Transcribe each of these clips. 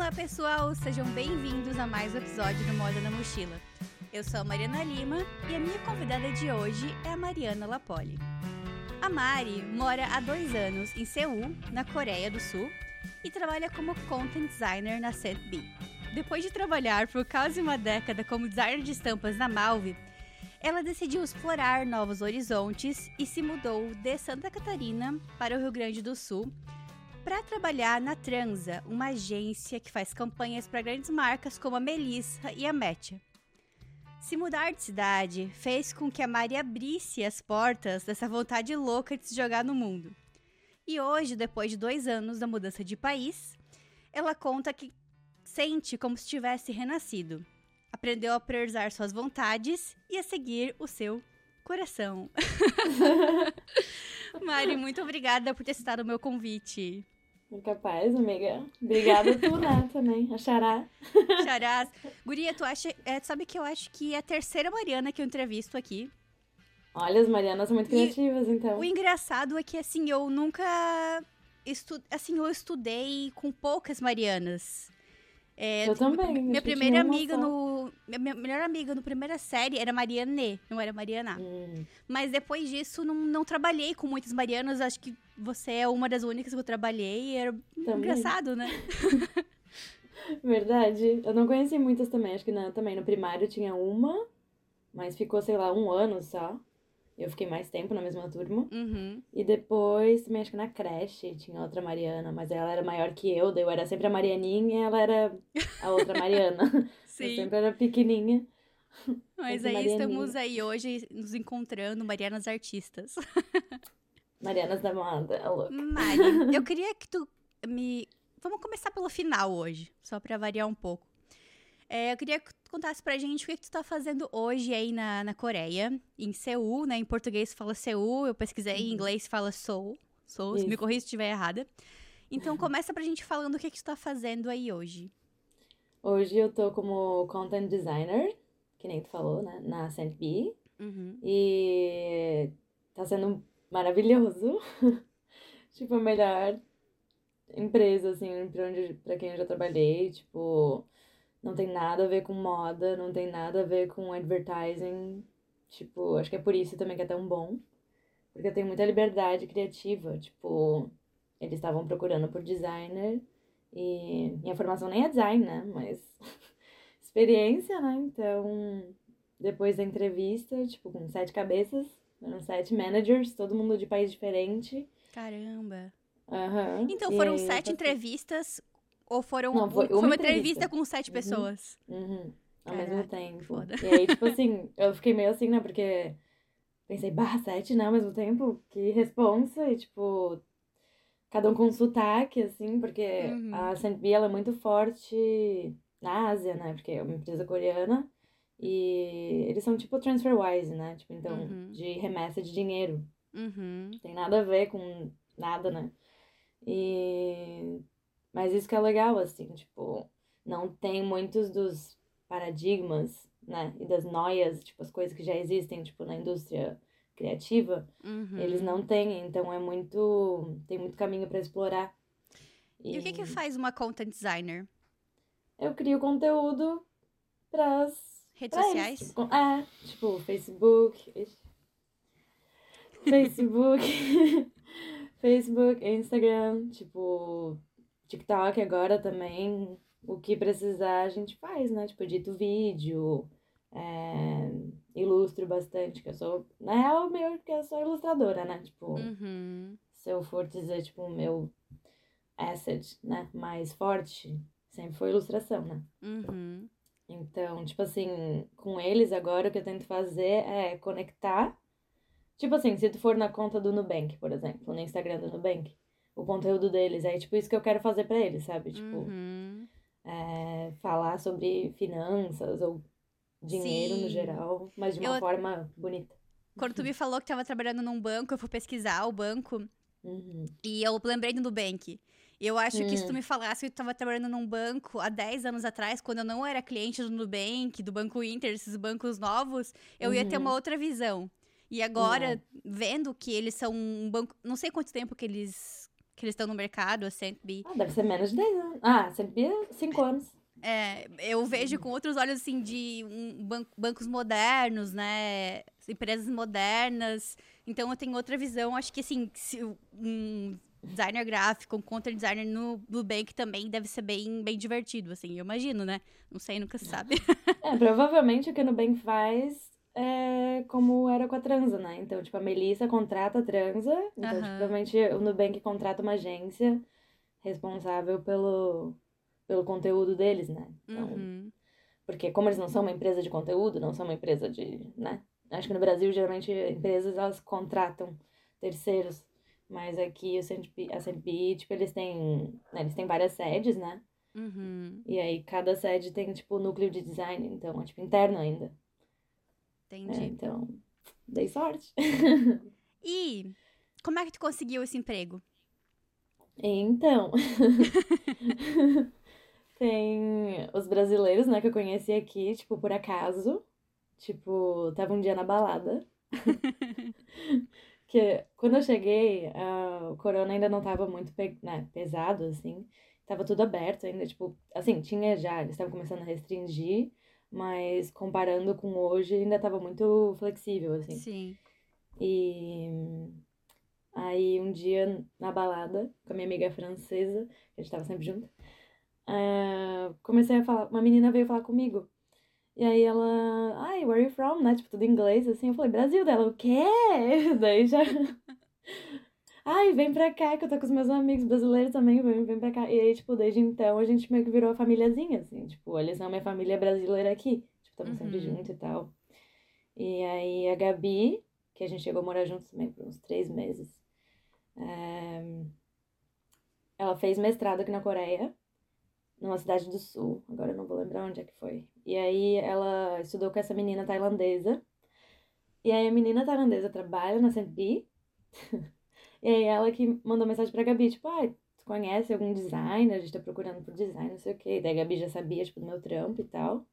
Olá, pessoal! Sejam bem-vindos a mais um episódio do Moda na Mochila. Eu sou a Mariana Lima e a minha convidada de hoje é a Mariana Lapoli. A Mari mora há dois anos em Seul, na Coreia do Sul, e trabalha como content designer na CETB. Depois de trabalhar por quase uma década como designer de estampas na Malve, ela decidiu explorar novos horizontes e se mudou de Santa Catarina para o Rio Grande do Sul para trabalhar na Transa, uma agência que faz campanhas para grandes marcas como a Melissa e a Metia. Se mudar de cidade fez com que a Mari abrisse as portas dessa vontade louca de se jogar no mundo. E hoje, depois de dois anos da mudança de país, ela conta que sente como se tivesse renascido. Aprendeu a priorizar suas vontades e a seguir o seu coração. Mari, muito obrigada por ter citado o meu convite. Capaz, amiga. Obrigada tu, né, também. A Xará. Xarás. Guria, tu acha. É, tu sabe que eu acho que é a terceira Mariana que eu entrevisto aqui. Olha, as Marianas são muito E criativas, então. O engraçado é que, assim, eu nunca. Estu... Assim, eu estudei com poucas Marianas. É, Eu também, Minha primeira amiga no. Minha melhor amiga no primeira série era Marianê, não era Mariana. Hum, Mas depois disso, não, não trabalhei com muitas Marianas. Acho que você é uma das únicas que eu trabalhei. e Era Também. engraçado, né? verdade. Eu não conheci muitas também. Acho que na, também no primário tinha uma, mas ficou, sei lá, um ano só. Eu fiquei mais tempo na mesma turma. Uhum. E depois, também acho que na creche tinha outra Mariana, mas ela era maior que eu, daí eu era sempre a Marianinha e ela era a outra Mariana. Eu Sim. sempre era pequenininha. Mas sempre aí Marianinha. estamos aí hoje nos encontrando, Marianas Artistas. Marianas da moda, é louca. Mari, eu queria que tu me. Vamos começar pelo final hoje, só pra variar um pouco. É, eu queria que tu contasse pra gente o que, que tu tá fazendo hoje aí na, na Coreia, em Seul, né? Em português fala Seul, eu pesquisei em inglês fala Seoul. Seoul, se me Uhum. Corrija se estiver errada. Então começa pra gente falando o que, que tu tá fazendo aí hoje. Hoje eu tô como content designer, que nem tu falou, né? Na Saint B. Uhum. E tá sendo maravilhoso. tipo, a melhor empresa, assim, pra, onde, pra quem eu já trabalhei. Tipo, não tem nada a ver com moda, não tem nada a ver com advertising. Tipo, acho que é por isso também que é tão bom. Porque tem muita liberdade criativa. Tipo, eles estavam procurando por designer. E minha formação nem é design, né? Mas experiência, né? Então, depois da entrevista, tipo, com sete cabeças, eram sete managers, todo mundo de país diferente. Caramba. Aham. Então E foram aí, sete passei- entrevistas ou foram Não, foi foi uma uma entrevista entrevista. com sete Uhum. pessoas? Uhum, ao Caraca, mesmo tempo. foda. E aí, tipo assim, eu fiquei meio assim, né? Porque pensei, bah, sete, né? Ao mesmo tempo, que responsa. E, tipo, cada um com sotaque, assim, porque Uhum. a Saint-B, ela é muito forte na Ásia, né? Porque é uma empresa coreana. E eles são, tipo, TransferWise, né? Tipo, então, Uhum. de remessa de dinheiro. Uhum. tem nada a ver com nada, né? E... Mas isso que é legal, assim, tipo, não tem muitos dos paradigmas, né? E das noias, tipo, as coisas que já existem, tipo, na indústria criativa, Uhum. eles não têm, então é muito... tem muito caminho pra explorar. E o que que faz uma content designer? Eu crio conteúdo pras Redes Pra sociais? Com- É, tipo, Facebook. Facebook. Facebook, Instagram, tipo, TikTok agora também. O que precisar a gente faz, né? Tipo, edito vídeo, é, ilustro bastante, que eu sou. Na real, meio que eu sou ilustradora, né? Tipo, Uhum. se eu for dizer, tipo, o meu asset, né? Mais forte, sempre foi ilustração, né? Uhum. Então, tipo assim, com eles agora o que eu tento fazer é conectar. Tipo assim, se tu for na conta do Nubank, por exemplo, no Instagram do Nubank, o conteúdo deles é tipo isso que eu quero fazer pra eles, sabe? Tipo, Uhum. é, falar sobre finanças ou dinheiro no Sim. geral, mas de uma Eu- forma bonita. Quando tu me falou que tava trabalhando num banco, eu fui pesquisar o banco Uhum. e eu lembrei do Nubank. Eu acho que se Hum. tu me falasse que tu tava trabalhando num banco há 10 anos atrás, quando eu não era cliente do Nubank, do Banco Inter, esses bancos novos, eu ia ter Uhum. uma outra visão. E agora, vendo que eles são um banco. Não sei quanto tempo que eles. Que eles estão no mercado, a Saint-B. Ah, deve ser menos de 10 anos. Ah, Saint-B é 5 anos. É, eu vejo com outros olhos, assim, de um, ban bancos modernos, né? Empresas modernas. Então, eu tenho outra visão. Acho que, assim, se um designer gráfico, um content designer no Nubank também deve ser bem, bem divertido, assim. Eu imagino, né? Não sei, nunca se sabe. É, provavelmente o que o Nubank faz é como era com a Transa, né? Então, tipo, a Melissa contrata a Transa. Então, tipo, provavelmente o Nubank contrata uma agência responsável pelo pelo conteúdo deles, né? Então, uhum. Porque como eles não são uma empresa de conteúdo, não são uma empresa de, né? Acho que no Brasil, geralmente, empresas, elas contratam terceiros. Mas aqui, o CNP, a CNP, tipo, eles têm, né, eles têm várias sedes, né? Uhum. E aí, cada sede tem, tipo, núcleo de design. Então, é, tipo, interno ainda. Entendi. É, então, dei sorte. e como é que tu conseguiu esse emprego? Então... Tem os brasileiros, né, que eu conheci aqui, tipo, por acaso. Tipo, tava um dia na balada. que quando eu cheguei, uh, o corona ainda não tava muito pe né, pesado, assim. Tava tudo aberto ainda, tipo, assim, tinha já, eles estavam começando a restringir, mas comparando com hoje, ainda tava muito flexível, assim. Sim. E aí um dia na balada, com a minha amiga francesa, que a gente tava sempre junto, uh, comecei a falar, uma menina veio falar comigo. E aí ela, ai, where are you from, né? Tipo, tudo em inglês, assim. Eu falei, Brasil dela, o quê? Daí já. Ai, vem pra cá, que eu tô com os meus amigos brasileiros também, vem, vem pra cá. E aí, tipo, desde então a gente meio que virou a famíliazinha, assim. Tipo, eles são minha família brasileira aqui. Tipo, estamos uhum. sempre juntos e tal. E aí a Gabi, que a gente chegou a morar juntos também por uns três meses. É... Ela fez mestrado aqui na Coreia numa cidade do sul, agora eu não vou lembrar onde é que foi. E aí ela estudou com essa menina tailandesa. E aí a menina tailandesa trabalha na CNP. e aí ela que mandou mensagem pra Gabi, tipo, ah, tu conhece algum designer? A gente tá procurando por design, não sei o quê. E daí a Gabi já sabia, tipo, do meu trampo e tal.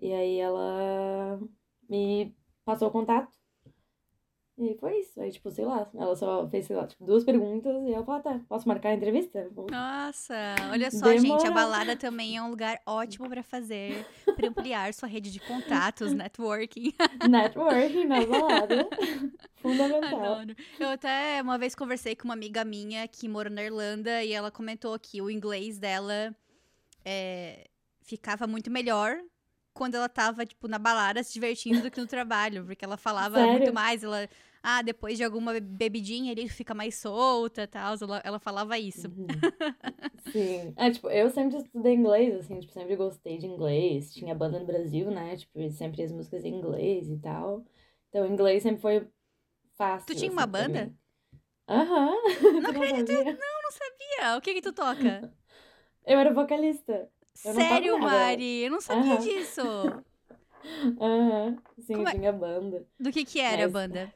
E aí ela me passou o contato. E foi isso. Aí, tipo, sei lá, ela só fez, sei lá, tipo, duas perguntas e ela falou, ah, tá, posso marcar a entrevista? Nossa, olha só, Demora. gente, a balada também é um lugar ótimo para fazer, para ampliar sua rede de contatos, networking. Networking na balada. Fundamental. Adoro. Eu até uma vez conversei com uma amiga minha que mora na Irlanda e ela comentou que o inglês dela é, ficava muito melhor quando ela tava, tipo, na balada se divertindo do que no trabalho, porque ela falava Sério? muito mais, ela, ah, depois de alguma bebidinha ele fica mais solta e tal, ela, ela falava isso. Uhum. Sim. É, tipo, eu sempre estudei inglês, assim, tipo, sempre gostei de inglês, tinha banda no Brasil, né, tipo, sempre as músicas em inglês e tal, então inglês sempre foi fácil. Tu tinha assim, uma banda? Aham. Uhum. Não acredito, não, não sabia. O que que tu toca? Eu era vocalista. Sério, Mari? Eu não sabia uhum. disso. Aham, uhum. sim, Como é? tinha banda. Do que que era Mas... a banda?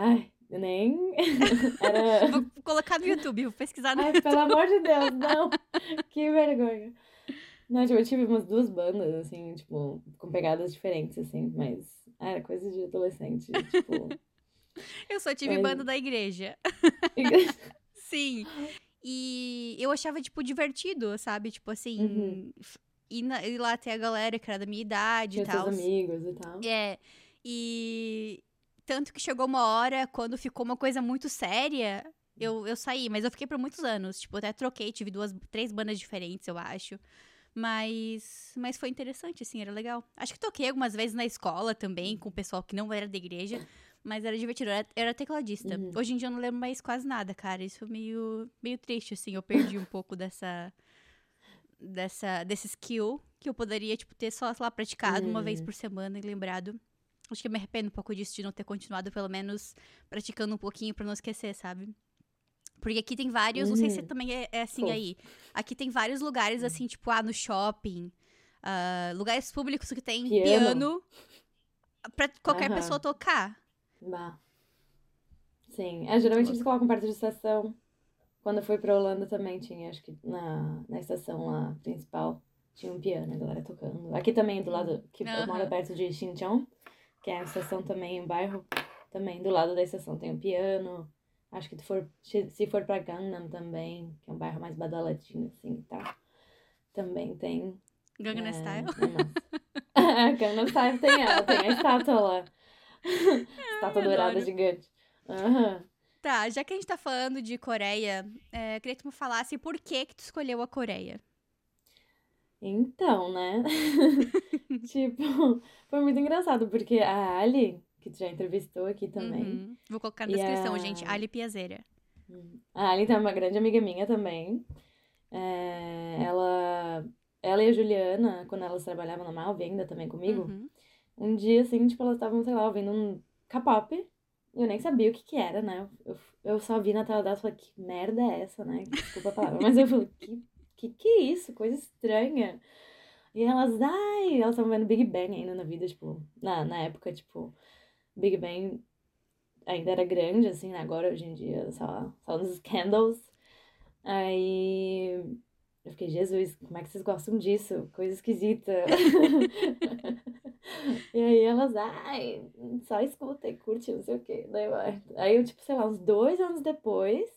Ai, nem. era... Vou colocar no YouTube, vou pesquisar no Ai, YouTube. pelo amor de Deus, não. que vergonha. Não, tipo, eu tive umas duas bandas, assim, tipo, com pegadas diferentes, assim, mas era coisa de adolescente, tipo. Eu só tive mas... banda da igreja. Igreja? Sim. E eu achava, tipo, divertido, sabe? Tipo assim, uhum. ir, na, ir, lá ter a galera que era da minha idade e tal. amigos e tal. É. E tanto que chegou uma hora, quando ficou uma coisa muito séria, eu, eu saí. Mas eu fiquei por muitos anos. Tipo, até troquei, tive duas, três bandas diferentes, eu acho. Mas, mas foi interessante, assim, era legal. Acho que toquei algumas vezes na escola também, com o pessoal que não era da igreja. Mas era divertido, era, era tecladista. Uhum. Hoje em dia eu não lembro mais quase nada, cara. Isso é meio, meio triste, assim. Eu perdi um pouco dessa, dessa, desse skill que eu poderia, tipo, ter só, lá, praticado uhum. uma vez uhum. por semana e lembrado. Acho que eu me arrependo um pouco disso, de não ter continuado, pelo menos, praticando um pouquinho pra não esquecer, sabe? Porque aqui tem vários, uhum. não sei se uhum. também é, é assim Pô. aí. Aqui tem vários lugares, assim, tipo, ah, no shopping. Uh, lugares públicos que tem piano, piano pra qualquer uhum. pessoa tocar. Bah. Sim. É, geralmente eles colocam perto de estação. Quando eu fui pra Holanda também tinha, acho que na, na estação lá principal, tinha um piano, a galera tocando. Aqui também, do lado, que uhum. eu moro perto de Xinjiang, que é a estação também, um bairro, também do lado da estação tem um piano. Acho que tu for, se for pra Gangnam também, que é um bairro mais badaladinho, assim, e tal. Também tem. Gangnam é, Style? É Gangnam Style tem ela, tem a estátua lá. estátua dourada gigante. Aham. Tá, já que a gente tá falando de Coreia, é, queria que tu me falasse por que que tu escolheu a Coreia. Então, né? tipo, foi muito engraçado, porque a Ali, que tu já entrevistou aqui também, Uhum. Vou colocar na descrição, a- gente. Ali Piazeira. a Ali tá uma grande amiga minha também. É, ela, ela e a Juliana, quando elas trabalhavam na Malve ainda também comigo, Uhum. um dia, assim, tipo, elas estavam, sei lá, ouvindo um K-pop. E eu nem sabia o que que era, né? Eu, eu só vi na tela delas e falei, que merda é essa, né? Desculpa a palavra. Mas eu falei, que, que que é isso? Coisa estranha. E elas, ai, elas estavam vendo Big Bang ainda na vida, tipo, na, na época, tipo, Big Bang ainda era grande, assim, né? Agora, hoje em dia, só, só nos scandals. Aí eu fiquei, Jesus, como é que vocês gostam disso? Coisa esquisita. E aí elas, ai, só escuta e curte, não sei o quê. Aí eu, tipo, sei lá, uns dois anos depois,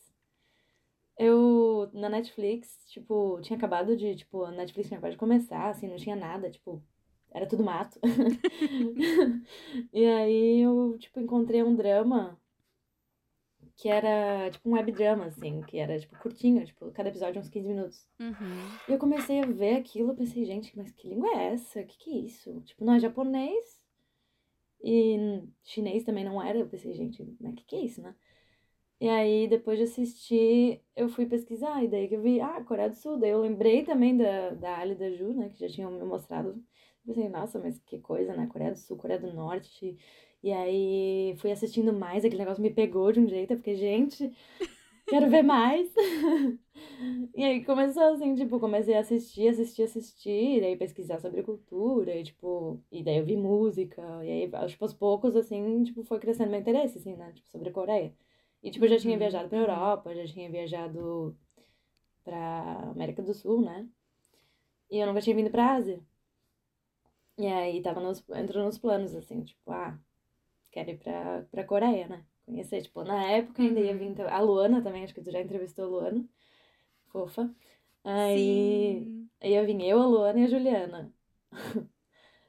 eu, na Netflix, tipo, tinha acabado de, tipo, a Netflix tinha acabado de começar, assim, não tinha nada, tipo, era tudo mato. E aí eu, tipo, encontrei um drama que era, tipo, um web drama, assim, que era, tipo, curtinho, tipo, cada episódio uns 15 minutos. Uhum. E eu comecei a ver aquilo, pensei, gente, mas que língua é essa? O que que é isso? Tipo, não é japonês e chinês também não era. Eu pensei, gente, mas que que é isso, né? E aí, depois de assistir, eu fui pesquisar, e daí que eu vi, ah, Coreia do Sul. Daí eu lembrei também da, da Ali da Ju, né, que já tinham me mostrado. Eu pensei, nossa, mas que coisa, né? Coreia do Sul, Coreia do Norte. E aí, fui assistindo mais, aquele negócio me pegou de um jeito, eu gente, quero ver mais. E aí começou assim, tipo, comecei a assistir, assistir, assistir, e daí pesquisar sobre cultura, e tipo, e daí eu vi música, e aí, tipo, aos poucos, assim, tipo, foi crescendo meu interesse, assim, né, tipo, sobre a Coreia. E, tipo, eu já tinha Uhum, viajado pra uhum. Europa, já tinha viajado pra América do Sul, né, e eu nunca tinha vindo pra Ásia. E aí tava nos, entrou nos planos, assim, tipo, ah, quero ir pra, pra Coreia, né, conhecer, tipo, na época ainda ia vir, a Luana também, acho que tu já entrevistou a Luana, fofa. Aí, Sim. aí eu vim eu, a Luana e a Juliana.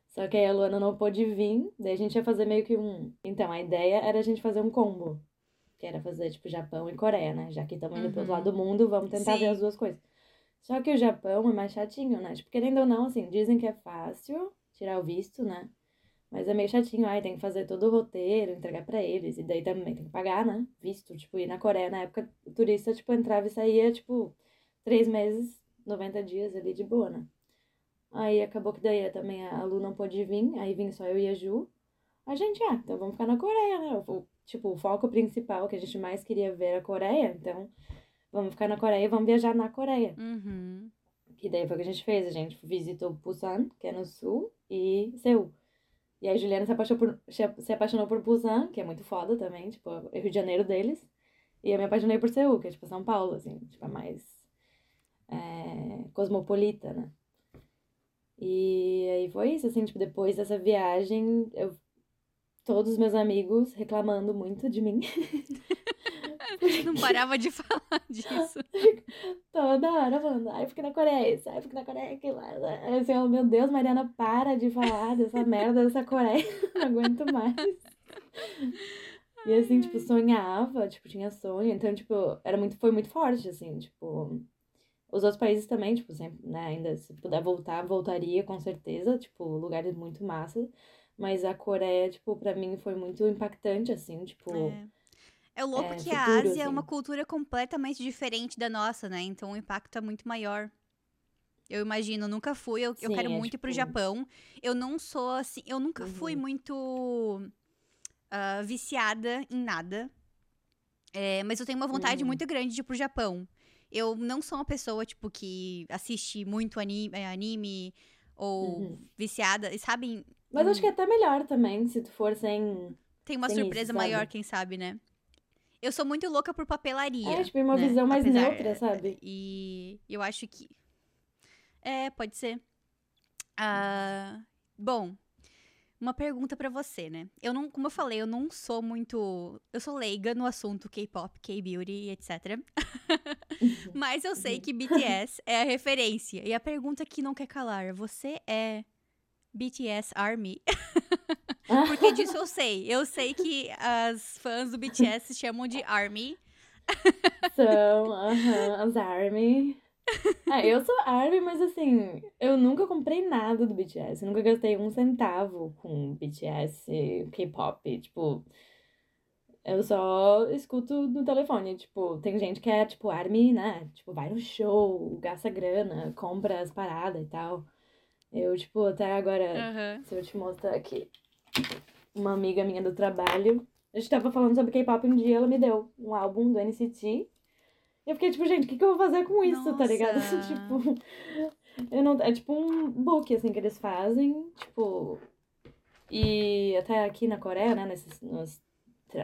Só que aí a Luana não pôde vir, daí a gente ia fazer meio que um. Então, a ideia era a gente fazer um combo. Que era fazer, tipo, Japão e Coreia, né? Já que estamos indo pro outro Uhum. lado do mundo, vamos tentar ver Sim. as duas coisas. Só que o Japão é mais chatinho, né? Tipo, querendo ou não, assim, dizem que é fácil tirar o visto, né? Mas é meio chatinho, aí tem que fazer todo o roteiro, entregar pra eles. E daí também tem que pagar, né? Visto, tipo, ir na Coreia, na época, o turista, tipo, entrava e saía, tipo, três meses, 90 dias ali de boa, né? Aí acabou que daí também a Lu não pôde vir, aí vim só eu e a Ju. A gente, ah, então vamos ficar na Coreia, né? O, tipo, o foco principal que a gente mais queria ver a Coreia, então vamos ficar na Coreia e vamos viajar na Coreia. Uhum. Que daí foi o que a gente fez, a gente visitou Busan, que é no sul, e Seul. E aí a Juliana se apaixonou por, se apaixonou por Busan, que é muito foda também, tipo, é o Rio de Janeiro deles. E eu me apaixonei por Seul, que é tipo São Paulo, assim, tipo, é mais é, cosmopolita, né? E aí foi isso, assim, tipo, depois dessa viagem, eu todos os meus amigos reclamando muito de mim. Não parava de falar disso. Toda hora falando, ai, fiquei na Coreia, isso, ai, fiquei na Coreia, aquilo lá. Aí, Assim, eu, meu Deus, Mariana, para de falar dessa merda dessa Coreia, não aguento mais. E assim, tipo, sonhava, tipo, tinha sonho, então, tipo, era muito, foi muito forte, assim, tipo, os outros países também, tipo, sempre, né, ainda, se puder voltar, voltaria, com certeza, tipo, lugares muito massa, mas a Coreia, tipo, pra mim foi muito impactante, assim, tipo, É. É louco É, que a futuro, Ásia é uma assim. cultura completamente diferente da nossa, né? Então o impacto é muito maior. Eu imagino, nunca fui, eu, eu Sim, quero é, muito ir pro tipo- Japão. Eu não sou assim, eu nunca fui Uhum. muito ah, viciada em nada. É, mas eu tenho uma vontade Uhum. muito grande de ir pro Japão. Eu não sou uma pessoa, tipo, que assiste muito anime, eh, anime ou Uhum. viciada, e sabe? Mas em- acho que é até melhor também, se tu for sem. Tem uma isso, surpresa sabe? maior, quem sabe, né? Eu sou muito louca por papelaria. É, tipo, uma né? visão mais Apesar- neutra, sabe? E eu acho que. É, pode ser. Ah, bom, uma pergunta para você, né? Eu não, como eu falei, eu não sou muito, eu sou leiga no assunto K-pop, K-beauty, etc. Mas eu sei que BTS é a referência. E a pergunta que não quer calar, você é BTS Army? Porque disso eu sei. Eu sei que as fãs do BTS se chamam de Army. São, aham, uh -huh, as Army. Ah, eu sou ARMY, mas assim, eu nunca comprei nada do BTS. Eu nunca gastei um centavo com BTS, K-pop. Tipo, eu só escuto no telefone. Tipo, tem gente que é, tipo, ARMY, né? Tipo, vai no show, gasta grana, compra as paradas e tal. Eu, tipo, até agora, Aham. se eu te mostrar aqui, uma amiga minha do trabalho, a gente tava falando sobre K-pop um dia, ela me deu um álbum do NCT. E eu fiquei tipo, gente, o que, que eu vou fazer com isso, tá ligado? Nossa. tipo, eu não. É tipo um book, assim, que eles fazem, tipo. E até aqui na Coreia, né, nesses, nos,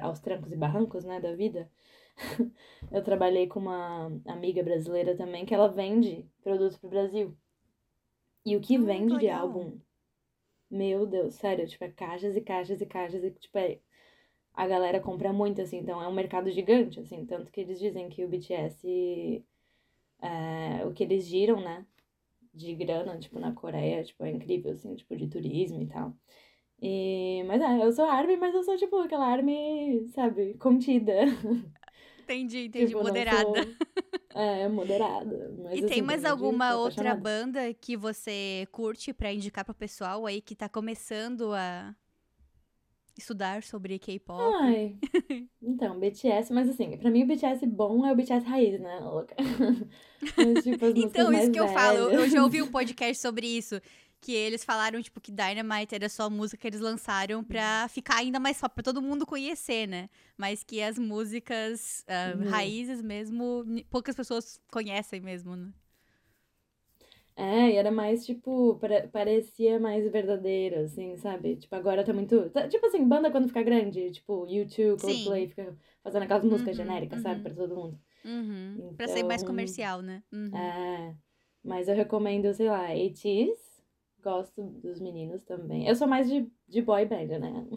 aos trancos e barrancos, né, da vida, eu trabalhei com uma amiga brasileira também, que ela vende produtos pro Brasil. E o que Ah, vende de álbum, meu Deus, sério, tipo, é caixas e caixas e caixas, e tipo, é, a galera compra muito, assim, então é um mercado gigante, assim, tanto que eles dizem que o BTS, é, o que eles giram, né, de grana, tipo, na Coreia, tipo, é incrível, assim, tipo, de turismo e tal. E, mas é, eu sou ARMY, mas eu sou, tipo, aquela ARMY, sabe, contida. Entendi, entendi. Tipo, Moderada. sou- É, moderada. Mas, E assim, tem mais verdade, alguma outra banda que você curte pra indicar pro pessoal aí que tá começando a estudar sobre K-pop? Ai, então, BTS, mas assim, pra mim o BTS bom é o BTS raiz, né, louca? Mas, tipo, Então, mais isso que eu falo, eu- já velhas. ouvi um podcast sobre isso. Que eles falaram, tipo, que Dynamite era só a música que eles lançaram pra ficar ainda mais só pra todo mundo conhecer, né? Mas que as músicas ah, Uhum. raízes mesmo, poucas pessoas conhecem mesmo, né? É, e era mais, tipo, pare- parecia mais verdadeiro, assim, sabe? Tipo, agora tá muito. tá- tipo assim, banda quando fica grande, tipo, YouTube. Coldplay, fica fazendo aquelas músicas Uhum, genéricas, sabe? uhum. Pra todo mundo. Uhum. Pra ser mais Então, comercial, né? Uhum. É. Mas eu recomendo, sei lá, ATEEZ. Gosto dos meninos também. Eu sou mais de, de boy band, né?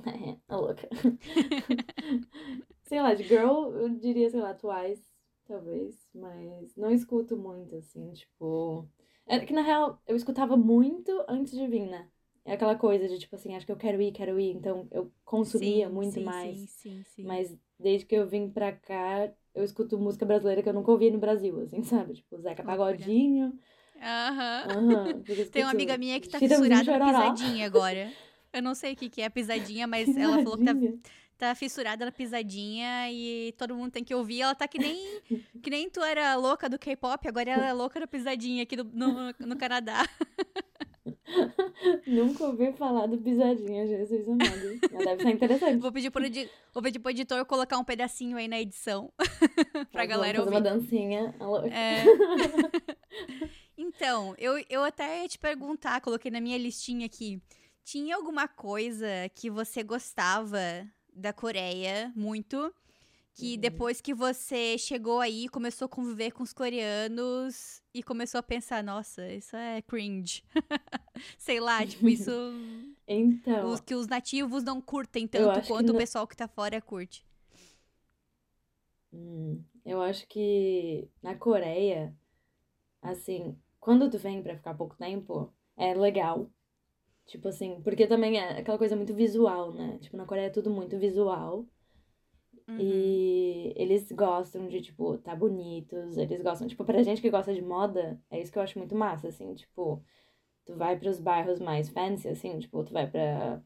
A louca. sei lá, de girl, eu diria, sei lá, Twice, talvez. Mas não escuto muito, assim, tipo. É que na real eu escutava muito antes de vir, né? É aquela coisa de tipo assim, acho que eu quero ir, quero ir. Então eu consumia Sim, muito sim, mais. Sim, sim, sim. Mas desde que eu vim pra cá, eu escuto música brasileira que eu nunca ouvi no Brasil, assim, sabe? Tipo, Zeca. Pagodinho. Aham. Aham. fico Tem uma amiga minha que tá fissurada na pisadinha agora. Eu não sei o que, que é pisadinha, mas ela falou que tá, Pisadinha. tá fissurada na pisadinha e todo mundo tem que ouvir. Ela tá que nem, que nem tu era louca do K-pop, agora ela é louca da pisadinha aqui do- no, no Canadá. Nunca ouvi falar do pisadinha, Jesus amado. Mas deve ser interessante. Vou pedir pro, vou pedir pro editor colocar um pedacinho aí na edição pra Nós galera fazer ouvir. uma dancinha. a. É. Então, eu, eu até ia te perguntar, coloquei na minha listinha aqui. Tinha alguma coisa que você gostava da Coreia muito? Que Uhum. depois que você chegou aí, começou a conviver com os coreanos e começou a pensar, nossa, isso é cringe. Sei lá, tipo, isso Então, os, que os nativos não curtem tanto quanto o não- pessoal que tá fora curte. hum, eu acho que na Coreia, assim, quando tu vem pra ficar pouco tempo, é legal. Tipo assim, porque também é aquela coisa muito visual, né? Tipo, na Coreia é tudo muito visual. Uhum. E eles gostam de, tipo, tá bonitos. Eles gostam, tipo, pra gente que gosta de moda, é isso que eu acho muito massa, assim, tipo, tu vai pros bairros mais fancy, assim, tipo, tu vai pra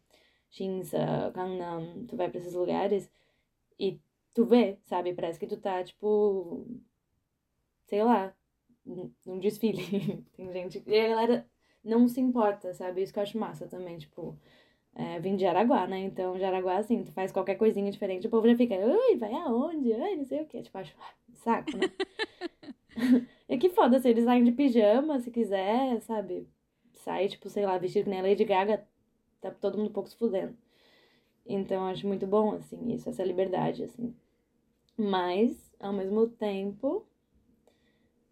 Shinsa, Gangnam, tu vai pra esses lugares e tu vê, sabe? Parece que tu tá, tipo, sei lá, num desfile. Tem gente. E a galera não se importa, sabe? Isso que eu acho massa também, tipo. É, vim de Araguá, né? Então, Jaraguá, assim, tu faz qualquer coisinha diferente, o povo já fica, ui, vai aonde? Ai, não sei o quê. Tipo, acho ah, saco, né? e que foda, se eles saem de pijama, se quiser, sabe? Sai, tipo, sei lá, vestido que nem a Lady Gaga, tá todo mundo um pouco se fudendo. Então, eu acho muito bom, assim, isso, essa liberdade, assim. Mas, ao mesmo tempo,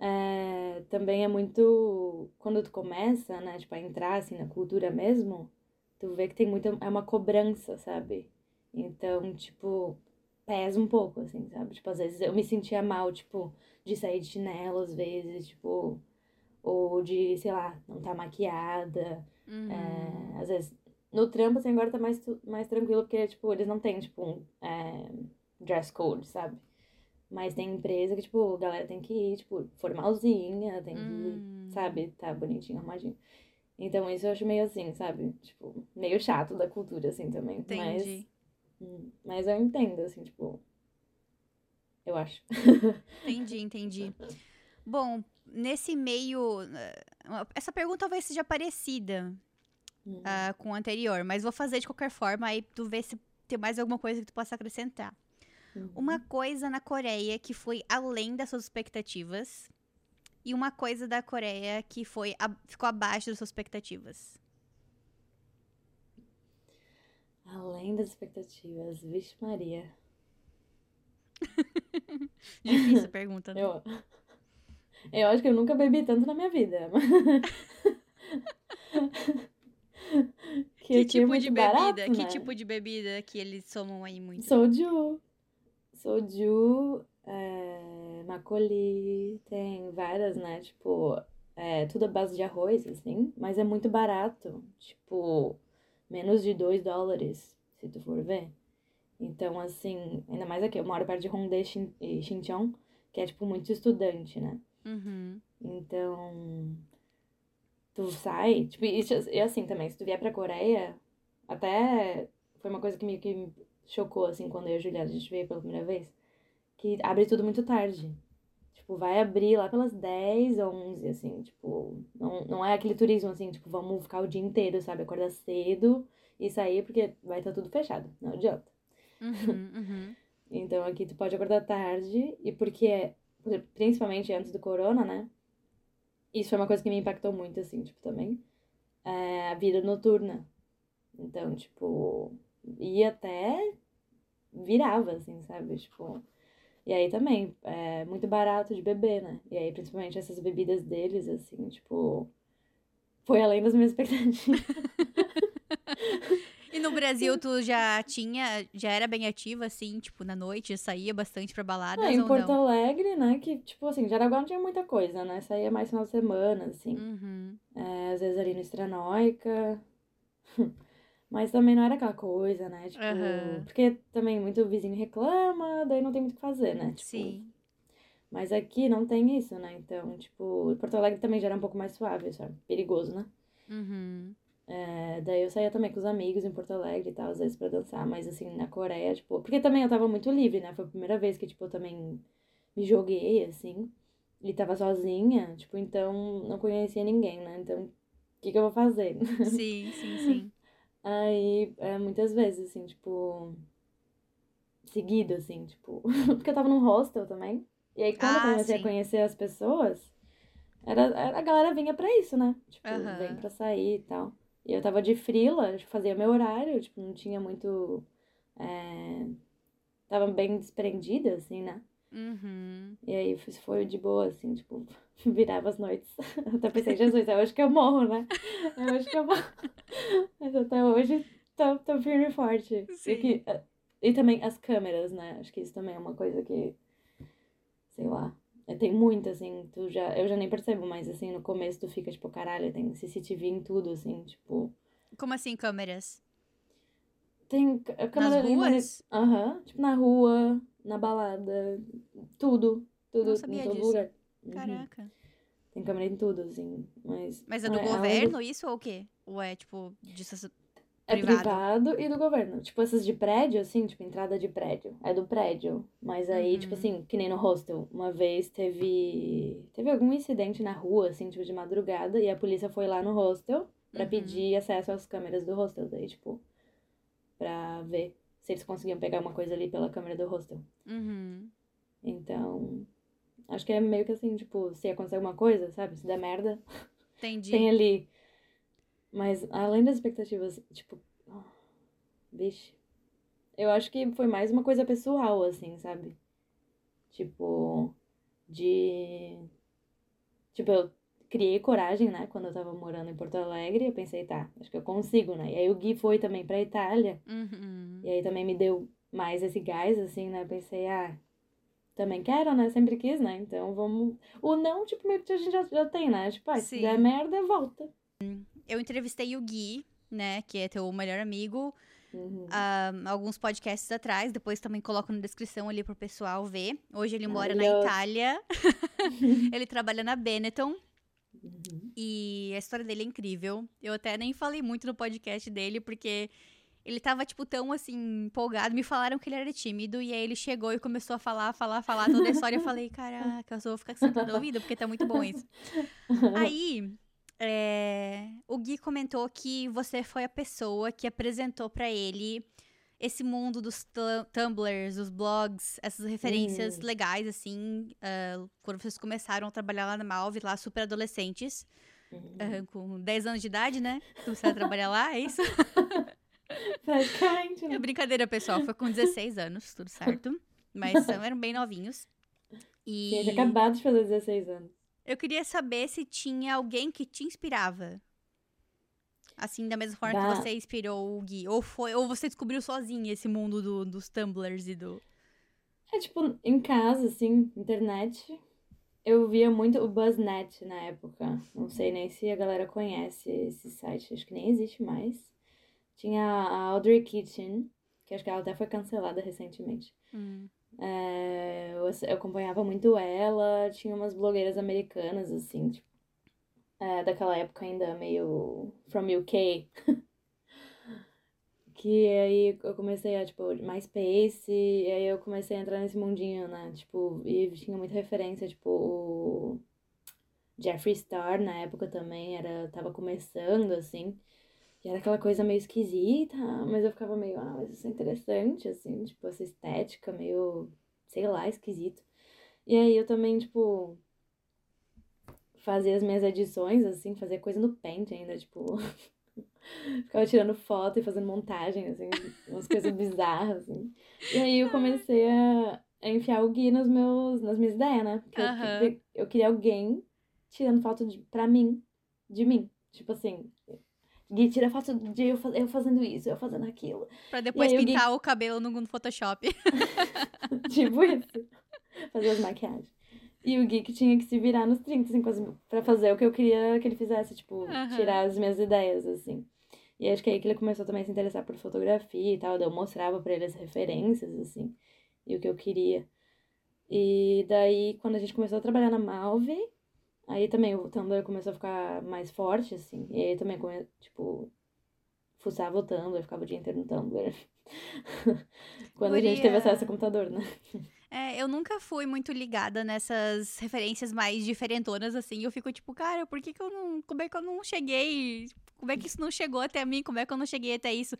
é, também é muito. Quando tu começa, né, tipo, a entrar, assim, na cultura mesmo, tu vê que tem muita. É uma cobrança, sabe? Então, tipo, pesa um pouco, assim, sabe? Tipo, às vezes eu me sentia mal, tipo, de sair de chinelo, às vezes, tipo, ou de, sei lá, não tá maquiada. Uhum. É, às vezes, no trampo, assim, agora tá mais, mais tranquilo, porque, tipo, eles não têm, tipo, um é, dress code, sabe? Mas tem empresa que, tipo, a galera tem que ir, tipo, formalzinha, tem que, Hum. sabe, tá bonitinho, arrumadinho. Então, isso eu acho meio assim, sabe? Tipo, meio chato da cultura, assim, também. Mas, Entendi. hum, mas eu entendo, assim, tipo, eu acho. Entendi, entendi. Bom, nesse meio. eh, Essa pergunta talvez seja parecida ah, com a anterior, mas vou fazer de qualquer forma, aí tu vê se tem mais alguma coisa que tu possa acrescentar. Uhum. Uma coisa na Coreia que foi além das suas expectativas. E uma coisa da Coreia que foi a- ficou abaixo das suas expectativas. Além das expectativas, vixe Maria. Difícil pergunta, né? Eu, eu acho que eu nunca bebi tanto na minha vida. Que, é tipo muito de bebida? barato, que né? tipo de bebida que eles tomam aí muito? Soju. Soju, é, macoli, tem várias, né? Tipo, é, tudo à base de arroz, assim, mas é muito barato. Tipo, menos de 2 dólares, se tu for ver. Então, assim, ainda mais aqui, eu moro perto de Hongdae e Xincheon, que é, tipo, muito estudante, né? Uhum. Então, tu sai, tipo, isso, e assim também, se tu vier pra Coreia, até foi uma coisa que me, que me chocou, assim, quando eu e a Juliana, a gente veio pela primeira vez, que abre tudo muito tarde. Tipo, vai abrir lá pelas 10, 11, assim, tipo, não, não é aquele turismo, assim, tipo, vamos ficar o dia inteiro, sabe? Acordar cedo e sair, porque vai estar tudo fechado, não adianta. Uhum, uhum. Então aqui tu pode acordar tarde, e porque, é- principalmente antes do corona, né? Isso foi uma coisa que me impactou muito, assim, tipo, também. É a vida noturna. Então, tipo, ia até virava, assim, sabe? Tipo. E aí também, é muito barato de beber, né? E aí, principalmente essas bebidas deles, assim, tipo. Foi além das minhas expectativas. E no Brasil tu já tinha, já era bem ativa, assim, tipo, na noite, já saía bastante pra baladas Ah, em Porto não? Alegre, né? Que, tipo assim, Jaraguá não tinha muita coisa, né? Saía mais final de semana, assim. Uhum. É, às vezes ali no Estranóica. Mas também não era aquela coisa, né? Tipo, Aham. porque também muito vizinho reclama, daí não tem muito o que fazer, né? Tipo, Sim. Mas aqui não tem isso, né? Então, tipo, Porto Alegre também já era um pouco mais suave, sabe? Perigoso, né? Uhum. É, daí eu saía também com os amigos em Porto Alegre e tal, às vezes pra dançar, mas assim, na Coreia, tipo, porque também eu tava muito livre, né? Foi a primeira vez que, tipo, eu também me joguei, assim, e tava sozinha, tipo, então não conhecia ninguém, né? Então, o que que eu vou fazer? Sim, sim, sim. Aí, é, muitas vezes, assim, tipo, seguido, assim, tipo, porque eu tava num hostel também. E aí, quando eu Ah, comecei sim. a conhecer as pessoas, era, era- a galera vinha pra isso, né? Tipo, vem pra sair e tal. E eu tava de frila, fazia meu horário, tipo, não tinha muito. é, Tava bem desprendida, assim, né? Uhum. E aí foi- de boa, assim, tipo, virava as noites. Até pensei, Jesus, é hoje que eu morro, né? É hoje que eu morro. Mas até hoje tô, tô firme e forte. Sim. E, que, e também as câmeras, né? Acho que isso também é uma coisa que, sei lá, é, tem muito, assim, tu já, eu já nem percebo, mas assim, no começo tu fica, tipo, caralho, tem CCTV em tudo, assim, tipo, Como assim, câmeras? tem c- a câmera Nas ruas? Aham, tipo, na rua, na balada, tudo, tudo, Não em sabia todo disso. lugar. Uhum. Caraca. Tem câmera em tudo, assim, mas... Mas é do além governo isso ou o quê? Ou é, tipo, soci- É privado? privado e do governo. Tipo, essas de prédio, assim, tipo, entrada de prédio. É do prédio. Mas aí, Uhum. tipo assim, que nem no hostel. Uma vez teve. Teve algum incidente na rua, assim, tipo, de madrugada. E a polícia foi lá no hostel pra Uhum. pedir acesso às câmeras do hostel. Daí, tipo, pra ver se eles conseguiam pegar uma coisa ali pela câmera do hostel. Uhum. Então. Acho que é meio que assim, tipo, se acontecer alguma coisa, sabe? Se der merda, Entendi. tem ali. Mas além das expectativas, tipo. ah, Vixe. Eu acho que foi mais uma coisa pessoal, assim, sabe? Tipo. De. Tipo, eu criei coragem, né? Quando eu tava morando em Porto Alegre, eu pensei, tá, acho que eu consigo, né? E aí o Gui foi também pra Itália. Uhum. E aí também me deu mais esse gás, assim, né? Pensei, ah, também quero, né? Sempre quis, né? Então vamos. O não, tipo, meio que a gente já, já tem, né? Tipo, ah, se der merda, volta. Eu entrevistei o Gui, né, que é teu melhor amigo, Uhum. ah, alguns podcasts atrás. Depois também coloco na descrição ali pro pessoal ver. Hoje ele mora na. Itália. ele trabalha na Benetton. Uhum. E a história dele é incrível. Eu até nem falei muito no podcast dele, porque ele tava, tipo, tão, assim, empolgado. Me falaram que ele era tímido, e aí ele chegou e começou a falar, falar, falar toda a história. Eu falei, caraca, eu só vou ficar sentado ouvindo, porque tá muito bom isso. Aí, é, o Gui comentou que você foi a pessoa que apresentou pra ele esse mundo dos tu- tumblers, dos blogs, essas referências Hum. legais, assim, ah, quando vocês começaram a trabalhar lá na Malve, lá super adolescentes, Uhum. ah, com 10 anos de idade, né? Começaram a trabalhar lá, é isso? Praticamente, É né? brincadeira, pessoal, foi com 16 anos, tudo certo. Mas eram bem novinhos. E Tinha acabado de fazer 16 anos. eu queria saber se tinha alguém que te inspirava. Assim, da mesma forma Bah. que você inspirou o Gui. Ou, foi, ou você descobriu sozinha esse mundo do- dos tumblers e do. É tipo, em casa, assim, internet. Eu via muito o BuzzNet na época. Não sei nem se a galera conhece esse site, acho que nem existe mais. Tinha a Audrey Kitchen, que acho que ela até foi cancelada recentemente. Hum. É, eu, eu acompanhava muito ela, tinha umas blogueiras americanas, assim, tipo, é, daquela época ainda meio from UK. Que aí eu comecei a, tipo, MySpace, e aí eu comecei a entrar nesse mundinho, né? Tipo, e tinha muita referência, tipo, o Jeffree Star na época também era, tava começando, assim. E era aquela coisa meio esquisita, mas eu ficava meio, ah, mas isso é interessante, assim, tipo, essa estética meio, sei lá, esquisito. E aí eu também, tipo, fazia as minhas edições, assim, fazia coisa no Paint ainda, tipo, ficava tirando foto e fazendo montagem, assim, umas coisas bizarras, assim. E aí eu comecei a, a enfiar o Gui nos meus, nas minhas ideias, né? Porque eu eu queria alguém tirando foto de, pra mim, de mim. Tipo assim, Gui tira foto de eu, eu fazendo isso, eu fazendo aquilo. Pra depois aí o Gui- pintar o cabelo no Photoshop. tipo isso. Fazer as maquiagens. E o que tinha que se virar nos 30, assim, pra fazer o que eu queria que ele fizesse, tipo, Aham. tirar as minhas ideias, assim. E acho que aí que ele começou também a se interessar por fotografia e tal, daí eu mostrava pra ele as referências, assim, e o que eu queria. E daí, quando a gente começou a trabalhar na Malve, aí também o Tumblr começou a ficar mais forte, assim, e aí também, tipo, fuçava o Tumblr, ficava o dia inteiro no Tumblr. Quando a gente teve acesso ao computador, né? É, eu nunca fui muito ligada nessas referências mais diferentonas, assim. Eu fico tipo, cara, por que, que eu não. Como é que eu não cheguei? Como é que isso não chegou até mim? Como é que eu não cheguei até isso?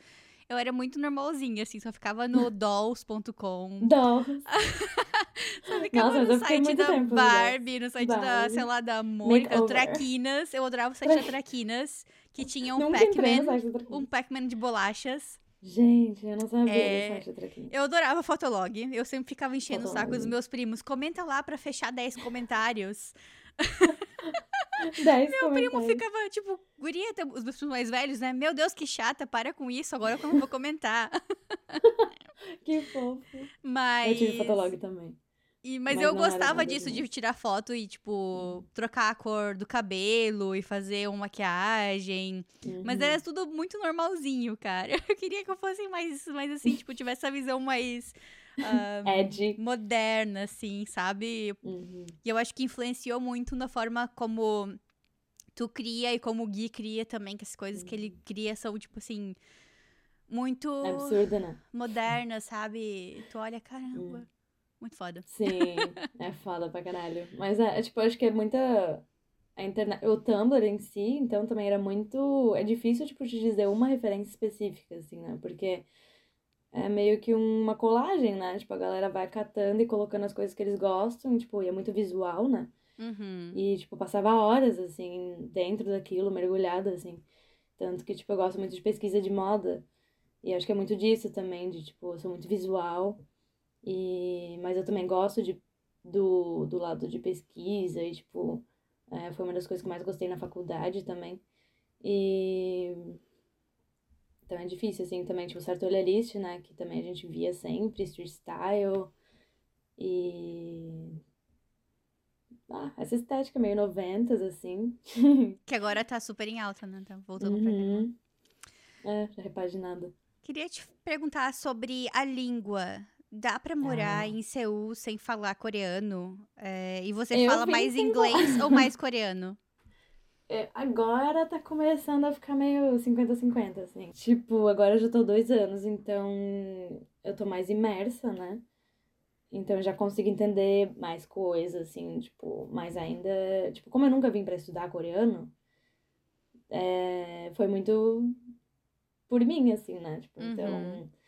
Eu era muito normalzinha, assim, só ficava no dolls.com. Dó. Só ficava Nossa, no site da tempo Barbie, no site da, sei lá, da Mônica, Makeover. Traquinas. Eu adorava o site da Traquinas, que tinha um Pac-Man. Um Pac-Man de bolachas. Gente, eu não sabia É, Traquinho. Eu adorava Fotolog. Eu sempre ficava enchendo o saco dos Fotolog. meus primos. Comenta lá pra fechar 10 comentários. 10 Meu primo comentários. ficava, tipo, guria, os meus primos mais velhos, né? Meu Deus, que chata, para com isso, agora eu não vou comentar. Que fofo. Mas. Eu tive Fotolog também. E, mas, mas eu gostava disso, de demais. tirar foto e, tipo, trocar a cor do cabelo e fazer uma maquiagem. Mas Uhum. era tudo muito normalzinho, cara. Eu queria que eu fosse mais, mais assim, tipo, tivesse essa visão mais Ed. moderna, assim, sabe? Uhum. E eu acho que influenciou muito na forma como tu cria e como o Gui cria também, que as coisas que ele cria são, tipo assim, muito absurdo, né? modernas, sabe? Tu olha, caramba, Hum. Muito foda. Sim, é foda pra caralho. Mas é, é, tipo, acho que é muita. A internet, o Tumblr em si, então também era muito. É difícil, tipo, de dizer uma referência específica, assim, né? Porque é meio que uma colagem, né? Tipo, a galera vai catando e colocando as coisas que eles gostam, tipo, e é muito visual, né? Uhum. E, tipo, passava horas, assim, dentro daquilo, mergulhada, assim. Tanto que, tipo, eu gosto muito de pesquisa de moda. E acho que é muito disso também, de, tipo, eu sou muito visual. E... Mas eu também gosto de, do, do lado de pesquisa e, tipo, É, foi uma das coisas que mais gostei na faculdade também. E. Então é difícil, assim, também, tipo, certo olhariste, né? Que também a gente via sempre, street style. E. Ah, essa estética meio noventas, assim. que agora tá super em alta, né? Tá voltando uhum. pra cá. É, já repaginado. Queria te perguntar sobre a língua. Dá pra morar ah. em Seul sem falar coreano? É, e você eu fala mais inglês ou mais coreano? É, agora tá começando a ficar meio 50-50, assim. Tipo, agora eu já tô dois anos, então eu tô mais imersa, né? Então eu já consigo entender mais coisas, assim, tipo, mas ainda. Tipo, como eu nunca vim para estudar coreano, é, foi muito por mim, assim, né? Tipo, então, uhum. então.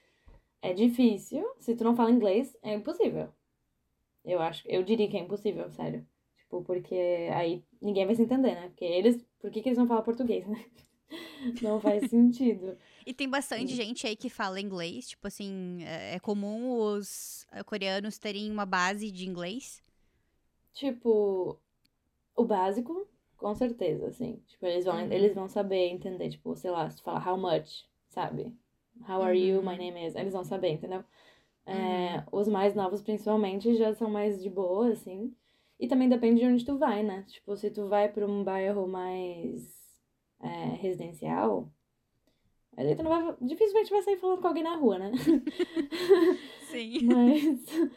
É difícil. Se tu não fala inglês, é impossível. Eu acho. Eu diria que é impossível, sério. Tipo, porque aí ninguém vai se entender, né? Porque eles. Por que, que eles vão falar português, né? Não faz sentido. E tem bastante Sim. gente aí que fala inglês. Tipo assim, é, é comum os coreanos terem uma base de inglês? Tipo, o básico, com certeza, assim. Tipo, eles vão, uhum. eles vão saber entender, tipo, sei lá, se tu fala how much, sabe? How are uhum. you? My name is. Eles vão saber, entendeu? É, uhum. É, os mais novos, principalmente, já são mais de boa, assim. E também depende de onde tu vai, né? Tipo, se tu vai pra um bairro mais é, residencial, aí tu não vai. Dificilmente vai sair falando com alguém na rua, né? Sim. mas.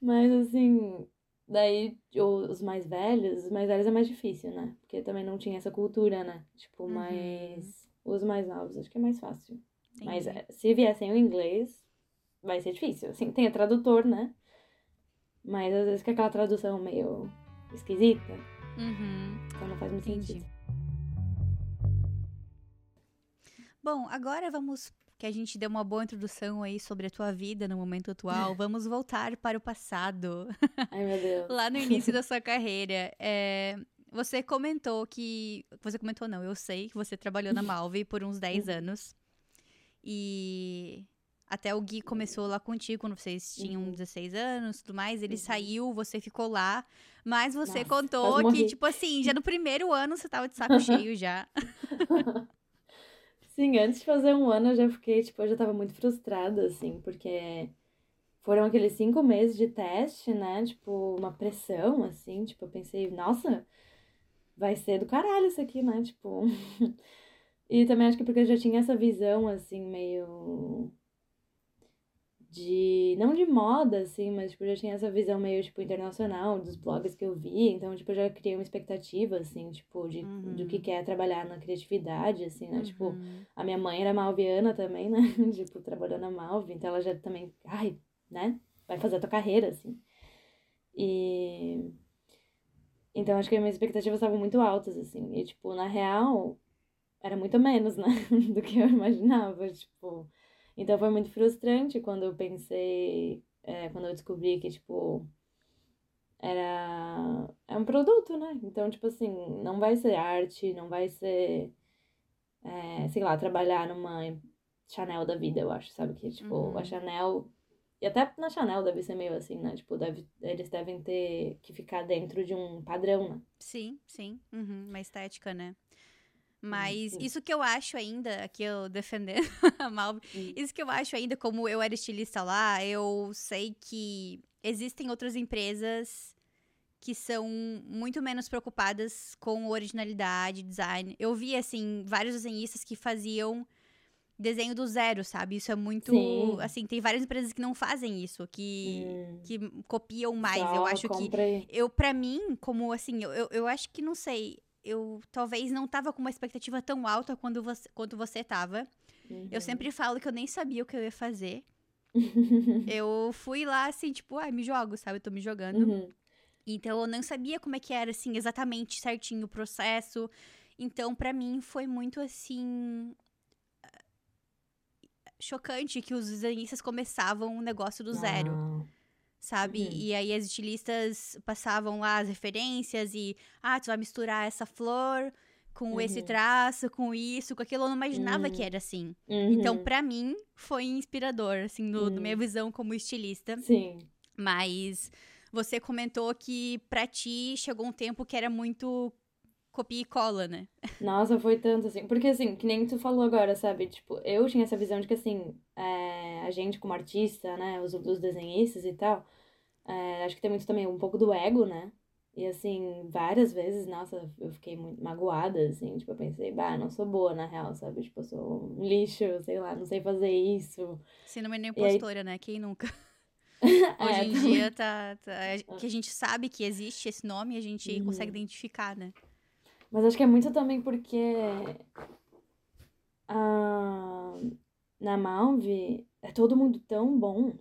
Mas assim. Daí, os mais velhos, os mais velhos é mais difícil, né? Porque também não tinha essa cultura, né? Tipo, uhum. mas. Os mais novos, acho que é mais fácil. Entendi. Mas é, se viessem o inglês, vai ser difícil. Assim, tem o tradutor, né? Mas às vezes que aquela tradução meio esquisita. Uhum. Então não faz muito Entendi. sentido. Bom, agora vamos. Que a gente deu uma boa introdução aí sobre a tua vida no momento atual. Vamos voltar para o passado. Ai, meu Deus. Lá no início da sua carreira. É, você comentou que. Você comentou, não, eu sei que você trabalhou na Malve por uns 10 uhum. anos. E até o Gui começou lá contigo quando vocês tinham uhum. 16 anos tudo mais. Ele uhum. saiu, você ficou lá. Mas você Nossa, contou que, tipo assim, já no primeiro ano você tava de saco cheio já. Sim, antes de fazer um ano eu já fiquei, tipo, eu já tava muito frustrada, assim, porque foram aqueles cinco meses de teste, né? Tipo, uma pressão, assim, tipo, eu pensei, nossa, vai ser do caralho isso aqui, né? Tipo. e também acho que porque eu já tinha essa visão, assim, meio de. Não de moda, assim, mas tipo, eu já tinha essa visão meio, tipo, internacional dos blogs que eu vi. Então, tipo, eu já criei uma expectativa, assim, tipo, de, uhum. do que uhum. quer é trabalhar na criatividade, assim, né? Tipo, uhum. Tipo, a minha mãe era malviana também, né? tipo, trabalhou na Malve, então ela já também, ai, né? Vai fazer a tua carreira, assim. E. Então, acho que as minhas expectativas estavam muito altas, assim. E, tipo, na real, era muito menos, né? do que eu imaginava. Tipo, então foi muito frustrante quando eu pensei, é, quando eu descobri que, tipo, era. É um produto, né? Então, tipo assim, não vai ser arte, não vai ser. É, sei lá, trabalhar numa Chanel da vida, eu acho, sabe? Que, tipo, uhum. a Chanel. E até na Chanel deve ser meio assim, né? Tipo, deve, eles devem ter que ficar dentro de um padrão, né? Sim, sim. Uhum, uma estética, né? Mas isso que eu acho ainda, aqui eu defendendo a Malve, isso que eu acho ainda, como eu era estilista lá, eu sei que existem outras empresas que são muito menos preocupadas com originalidade, design. Eu vi, assim, vários desenhistas que faziam desenho do zero, sabe? Isso é muito. Sim. Assim, tem várias empresas que não fazem isso, que, hum. que copiam mais. Só eu acho comprei. que. Eu, para mim, como assim, eu, eu acho que não sei eu talvez não tava com uma expectativa tão alta quando você, quanto você tava. Uhum. Eu sempre falo que eu nem sabia o que eu ia fazer. eu fui lá, assim, tipo, ai, ah, me jogo, sabe? Eu tô me jogando. Uhum. Então, eu não sabia como é que era, assim, exatamente certinho o processo. Então, para mim, foi muito, assim... Chocante que os desenhistas começavam o negócio do zero. Ah sabe? Uhum. E aí as estilistas passavam lá as referências e, ah, tu vai misturar essa flor com uhum. esse traço, com isso, com aquilo. Eu não imaginava uhum. que era assim. Então, uhum. para mim, foi inspirador, assim, no, minha uhum. visão como estilista. Sim. Mas você comentou que pra ti chegou um tempo que era muito copia e cola, né? Nossa, foi tanto assim. Porque assim, que nem tu falou agora, sabe? Tipo, eu tinha essa visão de que assim, é, a gente como artista, né? Os, os desenhistas e tal, é, acho que tem muito também um pouco do ego, né? E assim, várias vezes, nossa, eu fiquei muito magoada, assim, tipo, eu pensei, bah, não sou boa na real, sabe? Tipo, eu sou um lixo, sei lá, não sei fazer isso. Síndrome nem impostora, aí... né? Quem nunca? Hoje é, em dia tá, tá, que a gente sabe que existe esse nome, a gente uhum. consegue identificar, né? Mas acho que é muito também porque a, na Malve é todo mundo tão bom,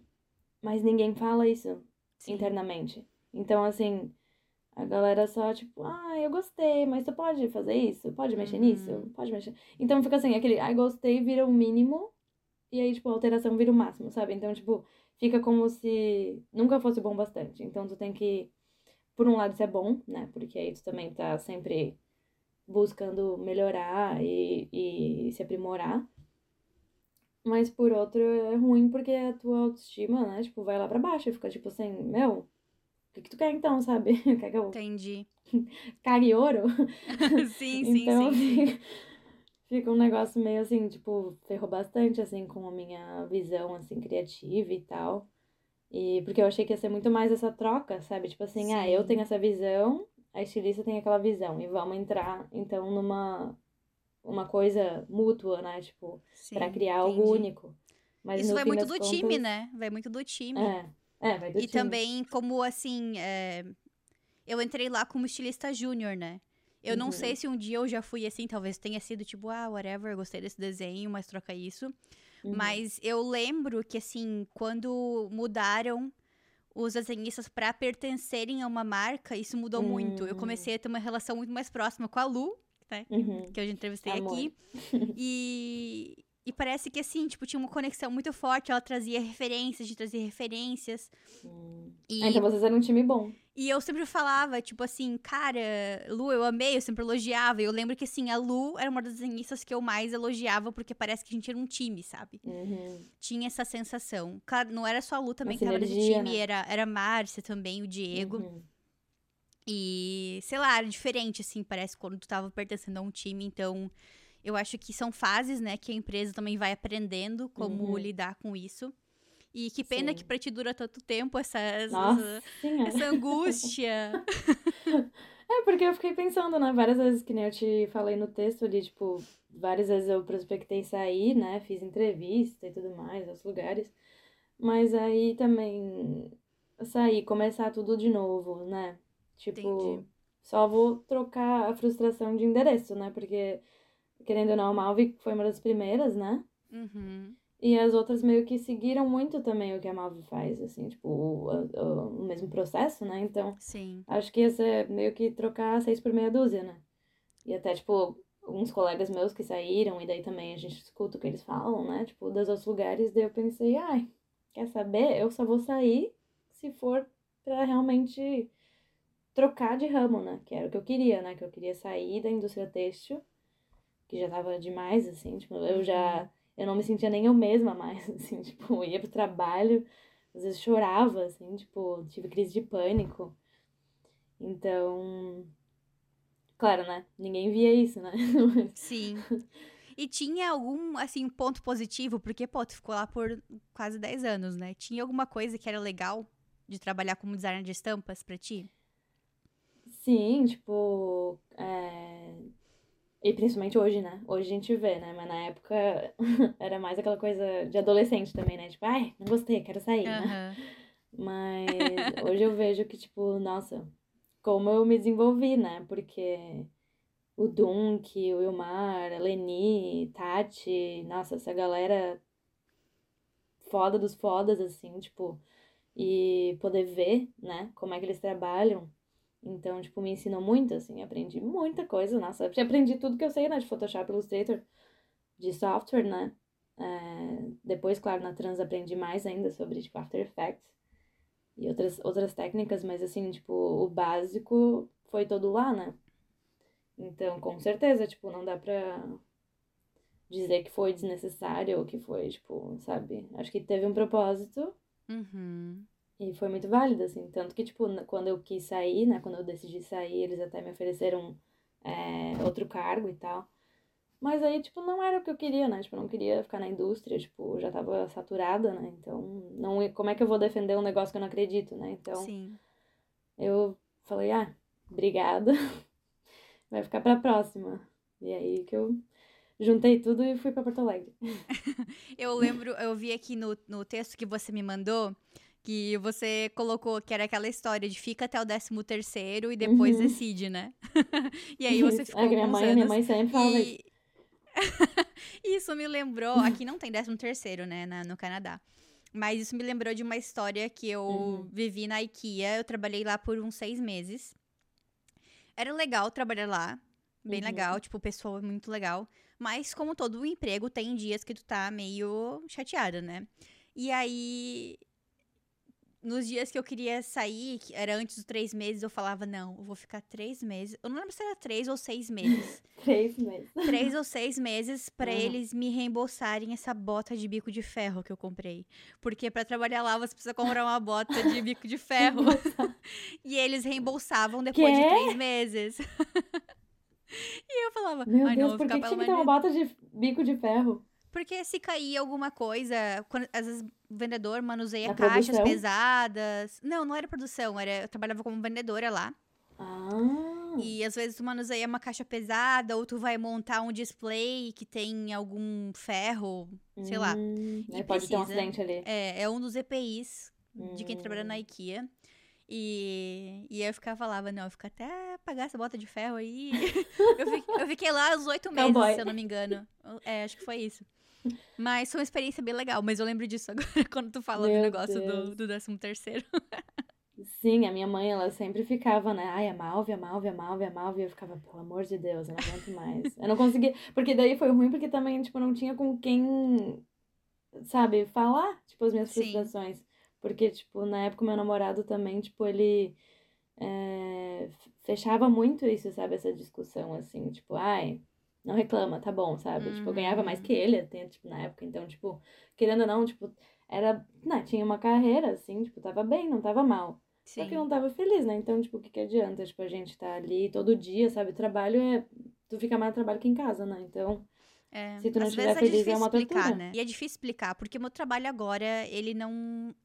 mas ninguém fala isso Sim. internamente. Então, assim, a galera só, tipo, ah, eu gostei, mas tu pode fazer isso? Pode mexer uhum. nisso? Pode mexer. Então fica assim, aquele, ah, gostei vira o mínimo, e aí, tipo, a alteração vira o máximo, sabe? Então, tipo, fica como se nunca fosse bom bastante. Então tu tem que, por um lado, isso é bom, né? Porque aí tu também tá sempre buscando melhorar e, e se aprimorar. Mas por outro é ruim porque a tua autoestima, né, tipo, vai lá pra baixo e fica tipo assim, meu, o que, que tu quer então, sabe? Quer que eu. Entendi. Cague ouro? sim, sim, então, sim. Fica, fica um negócio meio assim, tipo, ferrou bastante, assim, com a minha visão, assim, criativa e tal. E porque eu achei que ia ser muito mais essa troca, sabe? Tipo assim, sim. ah, eu tenho essa visão a estilista tem aquela visão e vamos entrar então numa uma coisa mútua, né? Tipo, para criar entendi. algo único. Mas Isso vai muito do contas... time, né? Vai muito do time. É, é vai do e time. também, como assim, é... eu entrei lá como estilista júnior, né? Eu uhum. não sei se um dia eu já fui assim, talvez tenha sido tipo, ah, whatever, gostei desse desenho, mas troca isso. Uhum. Mas eu lembro que, assim, quando mudaram os desenhistas para pertencerem a uma marca, isso mudou muito. Eu hum. comecei a ter uma relação muito mais próxima com a Lu, né? Uhum. Que eu já entrevistei Amor. aqui. E, e parece que assim, tipo, tinha uma conexão muito forte. Ela trazia referências, de trazer referências. Hum. E... Ah, então vocês eram um time bom. E eu sempre falava, tipo assim, cara, Lu, eu amei, eu sempre elogiava. E eu lembro que, assim, a Lu era uma das desenhistas que eu mais elogiava, porque parece que a gente era um time, sabe? Uhum. Tinha essa sensação. Claro, não era só a Lu também que tava nesse time, né? era, era a Márcia também, o Diego. Uhum. E, sei lá, era diferente, assim, parece, quando tu tava pertencendo a um time. Então, eu acho que são fases, né, que a empresa também vai aprendendo como uhum. lidar com isso. E que pena Sim. que pra ti dura tanto tempo essa, essa, essa angústia. é, porque eu fiquei pensando, né? Várias vezes, que nem eu te falei no texto ali, tipo, várias vezes eu prospectei sair, né? Fiz entrevista e tudo mais, outros lugares. Mas aí também sair, começar tudo de novo, né? Tipo, Entendi. só vou trocar a frustração de endereço, né? Porque, querendo ou não, a Malvi foi uma das primeiras, né? Uhum. E as outras meio que seguiram muito também o que a Malve faz, assim, tipo, o, o, o, mesmo processo, né? Então, Sim. acho que ia ser meio que trocar seis por meia dúzia, né? E até, tipo, uns colegas meus que saíram, e daí também a gente escuta o que eles falam, né? Tipo, dos outros lugares, daí eu pensei, ai, quer saber? Eu só vou sair se for pra realmente trocar de ramo, né? Que era o que eu queria, né? Que eu queria sair da indústria têxtil, que já tava demais, assim, tipo, eu já uhum eu não me sentia nem eu mesma mais, assim, tipo, ia pro trabalho, às vezes chorava, assim, tipo, tive crise de pânico. Então, claro, né? Ninguém via isso, né? Sim. E tinha algum, assim, ponto positivo, porque, pô, tu ficou lá por quase 10 anos, né? Tinha alguma coisa que era legal de trabalhar como designer de estampas pra ti? Sim, tipo, é, e principalmente hoje, né? Hoje a gente vê, né? Mas na época era mais aquela coisa de adolescente também, né? Tipo, ai, não gostei, quero sair, uhum. né? Mas hoje eu vejo que, tipo, nossa, como eu me desenvolvi, né? Porque o Dunk, o Wilmar, a Leni, Tati, nossa, essa galera foda dos fodas, assim, tipo, e poder ver, né, como é que eles trabalham então, tipo, me ensinou muito, assim, aprendi muita coisa, nossa. Aprendi tudo que eu sei, né, de Photoshop, Illustrator, de software, né. É, depois, claro, na Trans aprendi mais ainda sobre, tipo, After Effects e outras, outras técnicas, mas, assim, tipo, o básico foi todo lá, né. Então, com certeza, tipo, não dá pra dizer que foi desnecessário ou que foi, tipo, sabe? Acho que teve um propósito. Uhum. E foi muito válido, assim. Tanto que, tipo, quando eu quis sair, né? Quando eu decidi sair, eles até me ofereceram é, outro cargo e tal. Mas aí, tipo, não era o que eu queria, né? Tipo, eu não queria ficar na indústria, tipo, já tava saturada, né? Então, não, como é que eu vou defender um negócio que eu não acredito, né? Então, Sim. eu falei, ah, obrigada. Vai ficar pra próxima. E aí que eu juntei tudo e fui pra Porto Alegre. eu lembro, eu vi aqui no, no texto que você me mandou que você colocou que era aquela história de fica até o décimo terceiro e depois uhum. decide, né? e aí você ficou. É, minha mãe, anos, minha mãe sempre fala e... isso. isso me lembrou. Aqui não tem décimo terceiro, né, na, no Canadá. Mas isso me lembrou de uma história que eu uhum. vivi na IKEA. Eu trabalhei lá por uns seis meses. Era legal trabalhar lá. Bem uhum. legal, tipo, pessoa é muito legal. Mas, como todo emprego, tem dias que tu tá meio chateada, né? E aí, nos dias que eu queria sair, que era antes dos três meses, eu falava, não, eu vou ficar três meses. Eu não lembro se era três ou seis meses. três meses. Três ou seis meses para uhum. eles me reembolsarem essa bota de bico de ferro que eu comprei. Porque para trabalhar lá você precisa comprar uma bota de bico de ferro. e eles reembolsavam depois de três meses. e eu falava, Ai, não, por que, que tinha que ter uma bota de bico de ferro? Porque se cair alguma coisa, quando, às vezes o vendedor manuseia Na caixas produção? pesadas. Não, não era produção, era, eu trabalhava como vendedora lá. Ah. E às vezes tu manuseia uma caixa pesada, ou tu vai montar um display que tem algum ferro, sei lá. Hum, e pode ter um acidente ali. É, é um dos EPIs hum. de quem trabalha na hum. IKEA. E, e eu ficava falava, não, eu fico até pagar essa bota de ferro aí. eu, fiquei, eu, fiquei, lá uns oito meses, se eu não me engano. É, acho que foi isso. Mas foi uma experiência bem legal, mas eu lembro disso agora quando tu fala Meu do negócio do, do 13 terceiro. Sim, a minha mãe, ela sempre ficava, né? Ai, a Malve, a Malve, a Malve, a Malve. E eu ficava, pelo amor de Deus, eu não aguento mais. eu não conseguia. Porque daí foi ruim, porque também, tipo, não tinha com quem, sabe, falar, tipo, as minhas frustrações. Sim. Porque, tipo, na época, meu namorado também, tipo, ele é, fechava muito isso, sabe? Essa discussão, assim, tipo, ai, não reclama, tá bom, sabe? Uhum. Tipo, eu ganhava mais que ele, até, tipo, na época. Então, tipo, querendo ou não, tipo, era. Né, tinha uma carreira, assim, tipo, tava bem, não tava mal. Sim. Só que eu não tava feliz, né? Então, tipo, o que, que adianta? Tipo, a gente tá ali todo dia, sabe? Trabalho é. Tu fica mais no trabalho que em casa, né? Então. É, se tu não estiver é feliz, é, é uma explicar, tortura. Né? E é difícil explicar, porque o meu trabalho agora, ele não.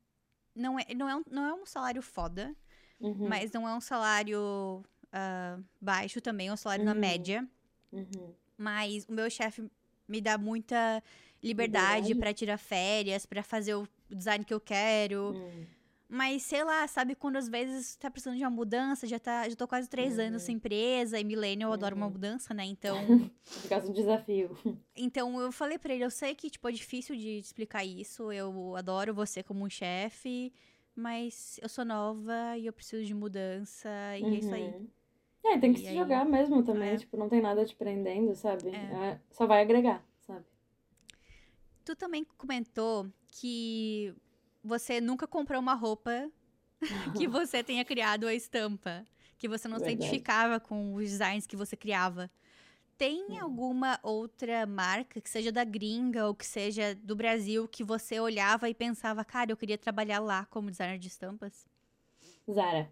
Não é, não é, um, não é um salário foda, uhum. mas não é um salário uh, baixo também, é um salário uhum. na média. Uhum. Mas o meu chefe me dá muita liberdade para tirar férias, para fazer o design que eu quero. Hum. Mas, sei lá, sabe quando às vezes tá precisando de uma mudança, já, tá, já tô quase três uhum. anos sem empresa, e milênio eu adoro uma uhum. mudança, né? Então. Por causa um desafio. Então eu falei pra ele, eu sei que, tipo, é difícil de explicar isso, eu adoro você como um chefe, mas eu sou nova e eu preciso de mudança, e uhum. é isso aí. É, tem que e se aí... jogar mesmo também, é. tipo, não tem nada te prendendo, sabe? É. É, só vai agregar, sabe? Tu também comentou que você nunca comprou uma roupa que você tenha criado a estampa, que você não Verdade. se identificava com os designs que você criava. Tem hum. alguma outra marca, que seja da gringa ou que seja do Brasil, que você olhava e pensava, cara, eu queria trabalhar lá como designer de estampas? Zara.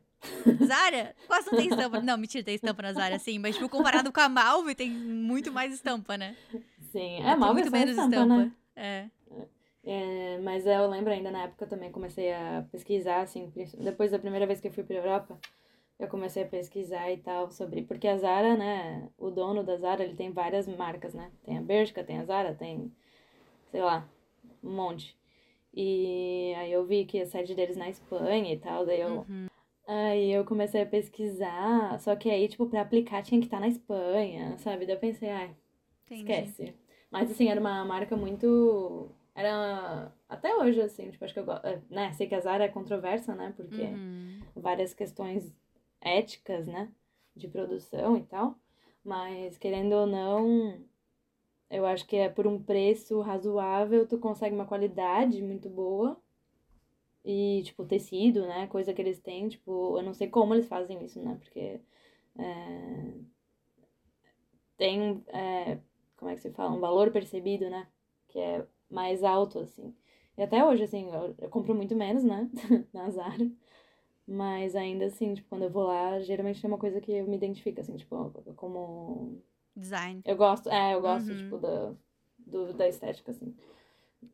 Zara? Quase não tem estampa. Não, mentira, tem estampa na Zara, sim. Mas, tipo, comparado com a Malve, tem muito mais estampa, né? Sim, é, a Malve muito é menos estampa, estampa. Né? É. é. Mas eu lembro ainda na época também comecei a pesquisar, assim, depois da primeira vez que eu fui pra Europa, eu comecei a pesquisar e tal sobre. Porque a Zara, né? O dono da Zara, ele tem várias marcas, né? Tem a Bershka, tem a Zara, tem, sei lá, um monte. E aí eu vi que a sede deles na Espanha e tal, daí eu. Uhum. Aí eu comecei a pesquisar, só que aí, tipo, pra aplicar tinha que estar na Espanha, sabe? Daí eu pensei, ai, Entendi. esquece. Mas, assim, era uma marca muito... Era... Até hoje, assim, tipo, acho que eu gosto... Né? Sei que a Zara é controversa, né? Porque uhum. várias questões éticas, né? De produção e tal. Mas, querendo ou não, eu acho que é por um preço razoável, tu consegue uma qualidade muito boa e, tipo, tecido, né? Coisa que eles têm, tipo, eu não sei como eles fazem isso, né? Porque é, tem, é, como é que se fala? Um valor percebido, né? Que é mais alto, assim. E até hoje, assim, eu, eu compro muito menos, né? na Zara. Mas ainda assim, tipo, quando eu vou lá, geralmente é uma coisa que eu me identifico, assim, tipo, como. Design. Eu gosto, é, eu gosto, Uhum. tipo, da, do, da estética, assim,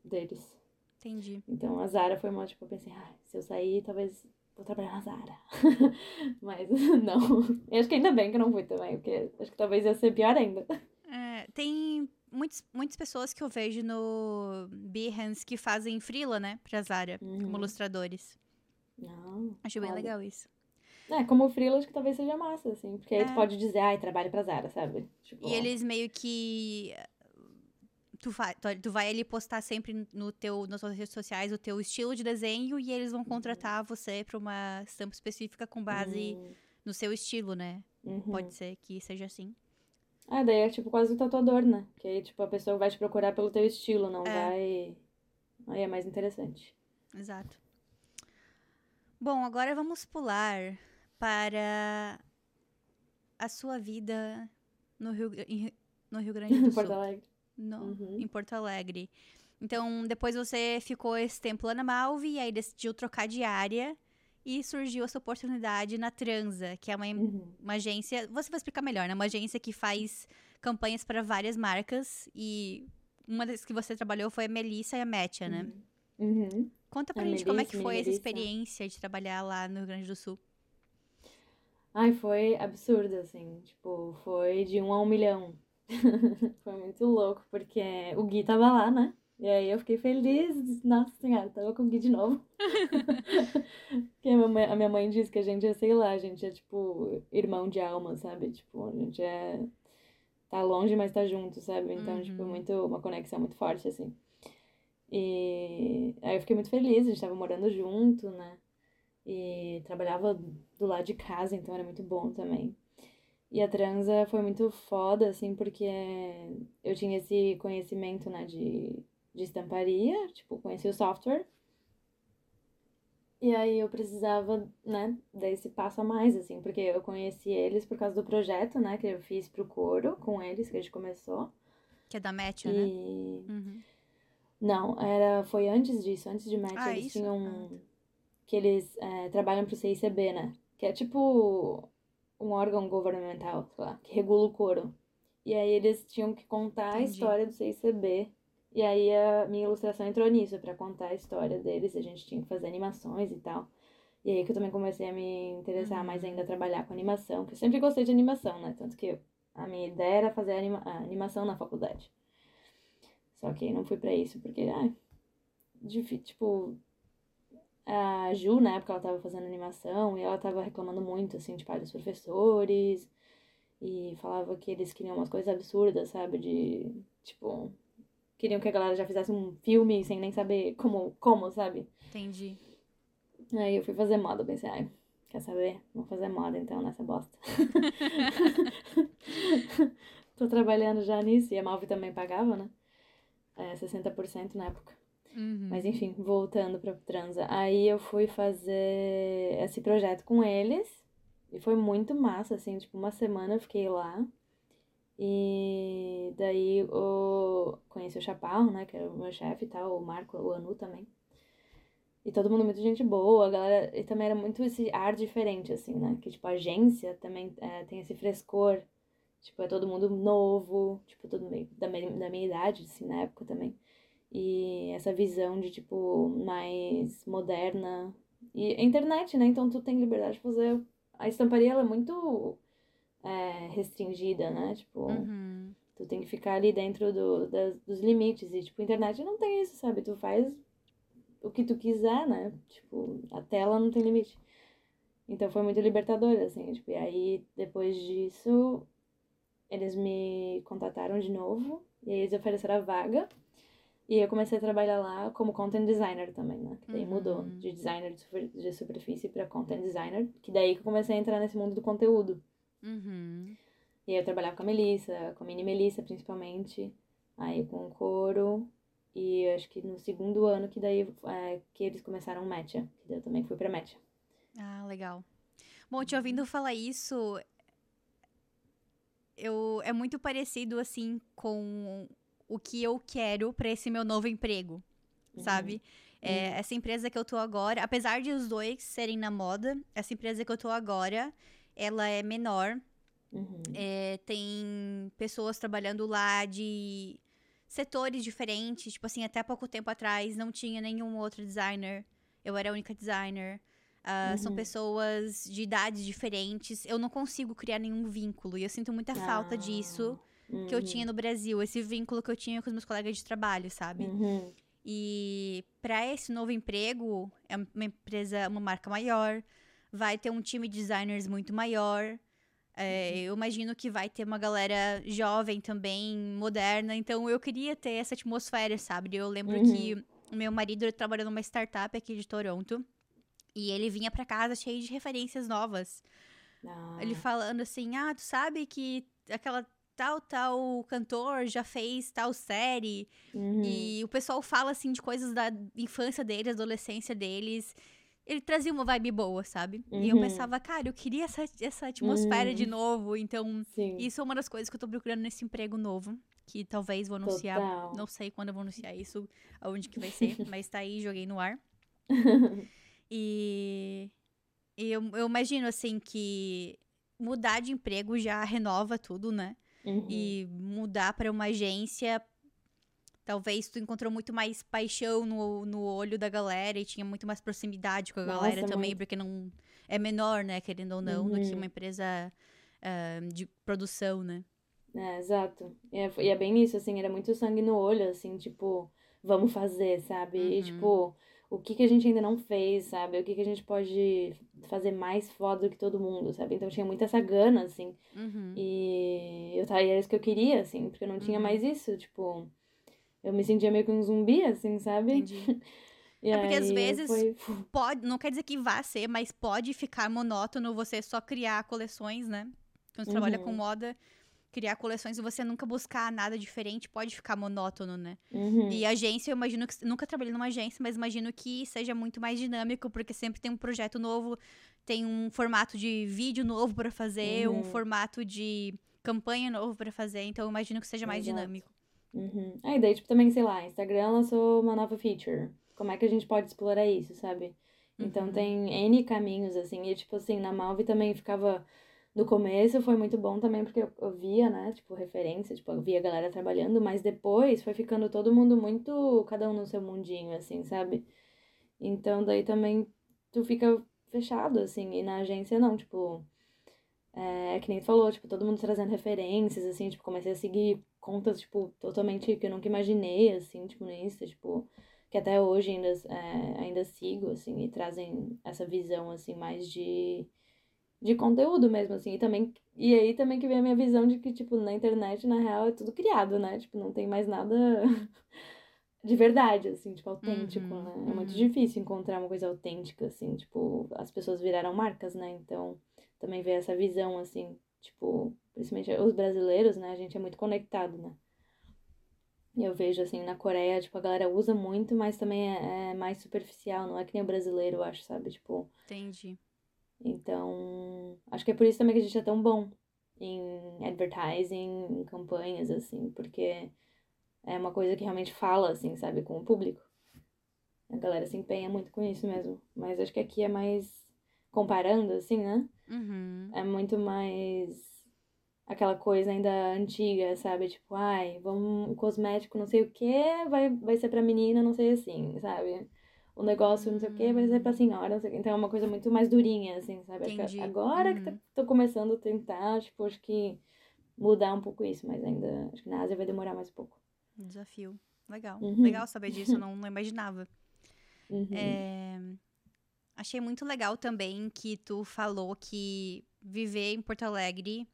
deles. Entendi. Então a Zara foi uma, tipo, eu pensei, ah, se eu sair, talvez vou trabalhar na Zara. Mas não. Eu acho que ainda bem que eu não fui também, porque acho que talvez ia ser pior ainda. É, tem muitos, muitas pessoas que eu vejo no Behance que fazem frila, né? Pra Zara, como Uhum. ilustradores. Não. Acho bem olha. legal isso. É, como freela, acho que talvez seja massa, assim. Porque aí É. tu pode dizer, ai, trabalho pra Zara, sabe? Tipo, E eles meio que. Tu vai, tu, tu vai ali postar sempre no teu, nas suas redes sociais o teu estilo de desenho e eles vão contratar você pra uma estampa específica com base Hum, no seu estilo, né? uhum. Pode ser que seja assim. Ah, daí é tipo quase um tatuador, né? Que aí, tipo, a pessoa vai te procurar pelo teu estilo, não É. vai. Aí é mais interessante. Exato. Bom, agora vamos pular para a sua vida no Rio, no Rio Grande do Sul. Porto Alegre. No- Uhum. Em Porto Alegre. Então, depois você ficou esse tempo lá na Malve e aí decidiu trocar de área e surgiu essa oportunidade na Transa, que é uma, Uhum. uma agência. Você vai explicar melhor, né? Uma agência que faz campanhas para várias marcas e uma das que você trabalhou foi a Melissa e a Metia, né? Uhum. Conta pra A gente como é Melissa, que foi essa Melissa. experiência de trabalhar lá no Rio Grande do Sul. Ai, foi absurdo, assim. Tipo, foi de um a um milhão. foi muito louco, porque o Gui tava lá, né? E aí eu fiquei feliz. Nossa senhora, tava com o Gui de novo. Porque a minha, mãe, a minha mãe disse que a gente é, sei lá, a gente é tipo irmão de alma, sabe? Tipo, a gente é. Tá longe, mas tá junto, sabe? Então, tipo, Uhum. muito, uma conexão muito forte, assim. E aí eu fiquei muito feliz, a gente tava morando junto, né? E trabalhava do lado de casa, então era muito bom também. E a transa foi muito foda, assim, porque eu tinha esse conhecimento, né, de, de estamparia, tipo, conheci o software. E aí eu precisava, né, desse passo a mais, assim, porque eu conheci eles por causa do projeto, né, que eu fiz pro coro com eles, que a gente começou. Que é da né? E. Uhum. Não, era, foi antes disso, antes de match, Ah, eles isso? tinham. Ah, tá. Que eles é, trabalham pro CICB, né? Que é tipo um órgão governamental, sei lá, que regula o coro. E aí eles tinham que contar a Entendi. história do CICB. E aí a minha ilustração entrou nisso, pra contar a história deles. A gente tinha que fazer animações e tal. E aí que eu também comecei a me interessar mais ainda a trabalhar com animação, que eu sempre gostei de animação, né? Tanto que a minha ideia era fazer anima a animação na faculdade. Só que não fui pra isso, porque, ai, difí- tipo, a Ju, na época, ela tava fazendo animação e ela tava reclamando muito, assim, tipo, dos professores e falava que eles queriam umas coisas absurdas, sabe? De, tipo, queriam que a galera já fizesse um filme sem nem saber como, como, sabe? Entendi. Aí eu fui fazer moda, pensei, ai, quer saber? Vou fazer moda então nessa bosta. Tô trabalhando já nisso e a Malve também pagava, né? É, 60% na época. Uhum. Mas enfim, voltando pra Transa. Aí eu fui fazer esse projeto com eles. E foi muito massa, assim, tipo, uma semana eu fiquei lá. E daí o... conheci o Chaparro, né? Que era o meu chefe e tal, o Marco, o Anu também. E todo mundo muito gente boa, a galera. E também era muito esse ar diferente, assim, né? Que, tipo, a agência também é, tem esse frescor. Tipo, é todo mundo novo, tipo, todo meio da minha, da minha idade, assim, na época também. E essa visão de, tipo, mais moderna. E a internet, né? Então tu tem liberdade de fazer. A estamparia, ela é muito é, restringida, né? Tipo, Uhum. tu tem que ficar ali dentro do, das, dos limites. E, tipo, a internet não tem isso, sabe? Tu faz o que tu quiser, né? Tipo, a tela não tem limite. Então foi muito libertador, assim. Tipo, e aí, depois disso, eles me contataram de novo. E aí eles ofereceram a vaga. E eu comecei a trabalhar lá como content designer também, né? Que daí Uhum. mudou de designer de, super- de superfície pra content designer. Que daí que eu comecei a entrar nesse mundo do conteúdo. Uhum. E aí eu trabalhava com a Melissa, com a mini Melissa principalmente. Aí com o coro. E acho que no segundo ano que daí é, que eles começaram o Matcha. Que daí eu também fui pra Matcha. Ah, legal. Bom, te ouvindo falar isso, eu, é muito parecido, assim, com o que eu quero pra esse meu novo emprego. sabe? É, essa empresa que eu tô agora, apesar de os dois serem na moda, essa empresa que eu tô agora, ela é menor. Uhum. É, tem pessoas trabalhando lá de setores diferentes. Tipo assim, até pouco tempo atrás não tinha nenhum outro designer. Eu era a única designer. Ah, São Uhum. pessoas de idades diferentes. Eu não consigo criar nenhum vínculo. E eu sinto muita falta Ah, disso que eu tinha no Brasil. Esse vínculo que eu tinha com os meus colegas de trabalho, sabe? Uhum. E para esse novo emprego, é uma empresa, uma marca maior, vai ter um time de designers muito maior. É, eu imagino que vai ter uma galera jovem também, moderna. Então eu queria ter essa atmosfera, sabe? Eu lembro Uhum. que o meu marido trabalhou numa startup aqui de Toronto. E ele vinha pra casa cheio de referências novas. Ah, Ele falando assim: ah, tu sabe que aquela tal, tal cantor já fez tal série. uhum. E o pessoal fala, assim, de coisas da infância deles, adolescência deles. Ele trazia uma vibe boa, sabe? E eu Uhum. pensava, cara, eu queria essa, essa atmosfera de Uhum. novo. Então, Sim. isso é uma das coisas que eu tô procurando nesse emprego novo. Que talvez vou anunciar. Total. Não sei quando eu vou anunciar isso, aonde que vai ser, mas tá aí, joguei no ar. E, e eu, eu imagino, assim, que mudar de emprego já renova tudo, né? Uhum. e mudar para uma agência, talvez tu encontrou muito mais paixão no, no olho da galera e tinha muito mais proximidade com a Nossa, galera também, muito. porque não é menor, né, querendo ou não, do que Uhum. uma empresa ah, de produção, né? É, exato. E é, e é bem isso, assim, era muito sangue no olho, assim, tipo, vamos fazer, sabe? E, Uhum. tipo, o que que a gente ainda não fez, sabe? O que que a gente pode fazer mais foda do que todo mundo, sabe? Então tinha muito essa gana, assim. Uhum. E eu tava, e era isso que eu queria, assim, porque eu não tinha Uhum. mais isso, tipo, eu me sentia meio que um zumbi, assim, sabe? Entendi. E É porque às vezes- foi- Pode, não quer dizer que vá ser, mas pode ficar monótono você só criar coleções, né? Quando você trabalha com Uhum. moda, criar coleções e você nunca buscar nada diferente, pode ficar monótono, né? Uhum. E agência, eu imagino que. Nunca trabalhei numa agência, mas imagino que seja muito mais dinâmico, porque sempre tem um projeto novo, tem um formato de vídeo novo pra fazer, um Uhum. formato de campanha novo pra fazer, então eu imagino que seja mais Exato. dinâmico. Uhum. Aí daí, tipo, também, sei lá, Instagram lançou uma nova feature. Como é que a gente pode explorar isso, sabe? Então Uhum. tem N caminhos, assim, e tipo assim, na Malve também ficava. No começo foi muito bom também, porque eu, via, né, tipo, referência, tipo, eu via a galera trabalhando, mas depois foi ficando todo mundo muito, cada um no seu mundinho, assim, sabe? Então daí também tu fica fechado, assim, e na agência não, tipo. É, que nem tu falou, tipo, todo mundo trazendo referências, assim, tipo, comecei a seguir contas, tipo, totalmente que eu nunca imaginei, assim, tipo, no Insta, tipo, que até hoje ainda, é, ainda sigo, assim, e trazem essa visão, assim, mais de, de conteúdo mesmo, assim, e também, e aí também que vem a minha visão de que, tipo, na internet, na real, é tudo criado, né, tipo, não tem mais nada de verdade, assim, tipo, autêntico, Uhum, né, é muito uhum. difícil encontrar uma coisa autêntica, assim, tipo, as pessoas viraram marcas, né, então também ver essa visão, assim, tipo, principalmente os brasileiros, né? A gente é muito conectado, né? E eu vejo, assim, na Coreia, tipo, a galera usa muito, mas também é, é mais superficial, não é que nem o brasileiro, eu acho, sabe? Tipo, Entendi. Então, acho que é por isso também que a gente é tão bom em advertising, em campanhas, assim, porque é uma coisa que realmente fala, assim, sabe, com o público. A galera se empenha muito com isso mesmo. Mas acho que aqui é mais comparando, assim, né? Uhum. É muito mais aquela coisa ainda antiga, sabe? Tipo, ai, vamos, o cosmético não sei o que vai, vai ser pra menina, não sei assim, sabe? O negócio não sei o que vai ser pra senhora, não sei o quê. Então é uma coisa muito mais durinha, assim, sabe? Que agora que tá- Uhum. tô começando a tentar, tipo, acho que mudar um pouco isso, mas ainda acho que na Ásia vai demorar mais um pouco. Desafio. Legal. Uhum. Legal saber disso, eu não, não imaginava. Uhum. É, Achei muito legal também que tu falou que viver em Porto Alegre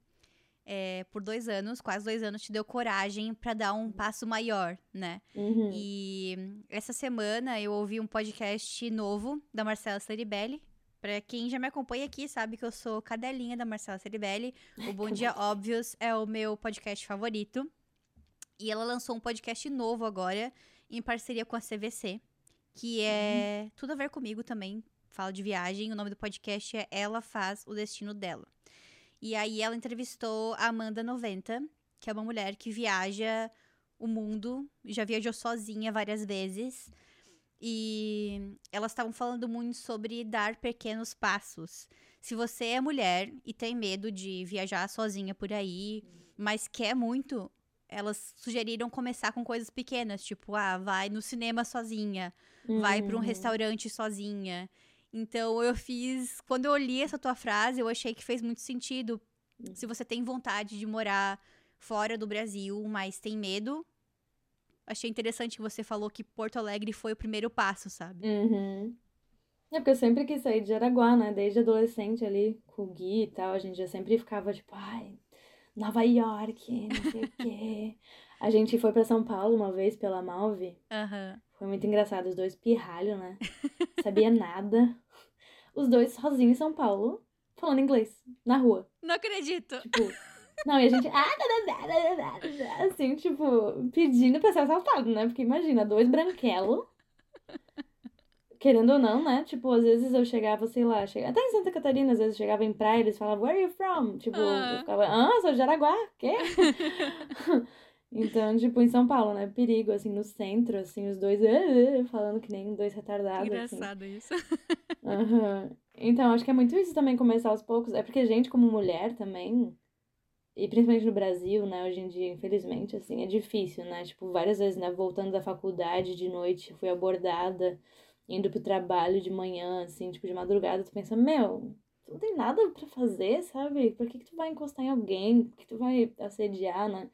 é, por dois anos, quase dois anos, te deu coragem pra dar um passo maior, né? Uhum. E essa semana eu ouvi um podcast novo da Marcela Ceribelli. Pra quem já me acompanha aqui, sabe que eu sou cadelinha da Marcela Ceribelli. O Bom Dia Óbvios é o meu podcast favorito. E ela lançou um podcast novo agora, em parceria com a CVC, que é tudo a ver comigo também. Fala de viagem. O nome do podcast é Ela Faz o Destino Dela. E aí ela entrevistou a Amanda 90, que é uma mulher que viaja o mundo, já viajou sozinha várias vezes. e elas estavam falando muito sobre dar pequenos passos. Se você é mulher e tem medo de viajar sozinha por aí, mas quer muito, elas sugeriram começar com coisas pequenas, tipo, ah, vai no cinema sozinha, vai para um Uhum. restaurante sozinha. Então eu fiz, quando eu li essa tua frase, eu achei que fez muito sentido. Se você tem vontade de morar fora do Brasil, mas tem medo, achei interessante que você falou que Porto Alegre foi o primeiro passo, sabe? Uhum. É porque eu sempre quis sair de Jaraguá, né? Desde adolescente ali, com o Gui e tal, a gente já sempre ficava tipo, ai, Nova York, não sei o quê. A gente foi pra São Paulo uma vez pela Malve. Aham. Foi muito engraçado, os dois pirralho, né? Sabia nada. Os dois sozinhos em São Paulo, falando inglês, na rua. Não acredito. Tipo, não, e a gente, ah, assim, tipo, pedindo pra ser assaltado, né? Porque imagina, dois branquelos. Querendo ou não, né? Tipo, às vezes eu chegava, sei lá, chegava, até em Santa Catarina, às vezes eu chegava em praia, eles falavam, where are you from? Tipo, Ah. eu ficava, ah, sou de Araguá, quê? Então, tipo, em São Paulo, né? Perigo, assim, no centro, assim, os dois "Ah, ah", falando que nem dois retardados, assim. Engraçado isso. Aham. Então, acho que é muito isso também, começar aos poucos. É porque a gente, como mulher também, e principalmente no Brasil, né, hoje em dia, infelizmente, assim, é difícil, né? Tipo, várias vezes, né, voltando da faculdade de noite, fui abordada, indo pro trabalho de manhã, assim, tipo, de madrugada, tu pensa, meu, tu não tem nada pra fazer, sabe? Por que que tu vai encostar em alguém? Por que tu vai assediar, né?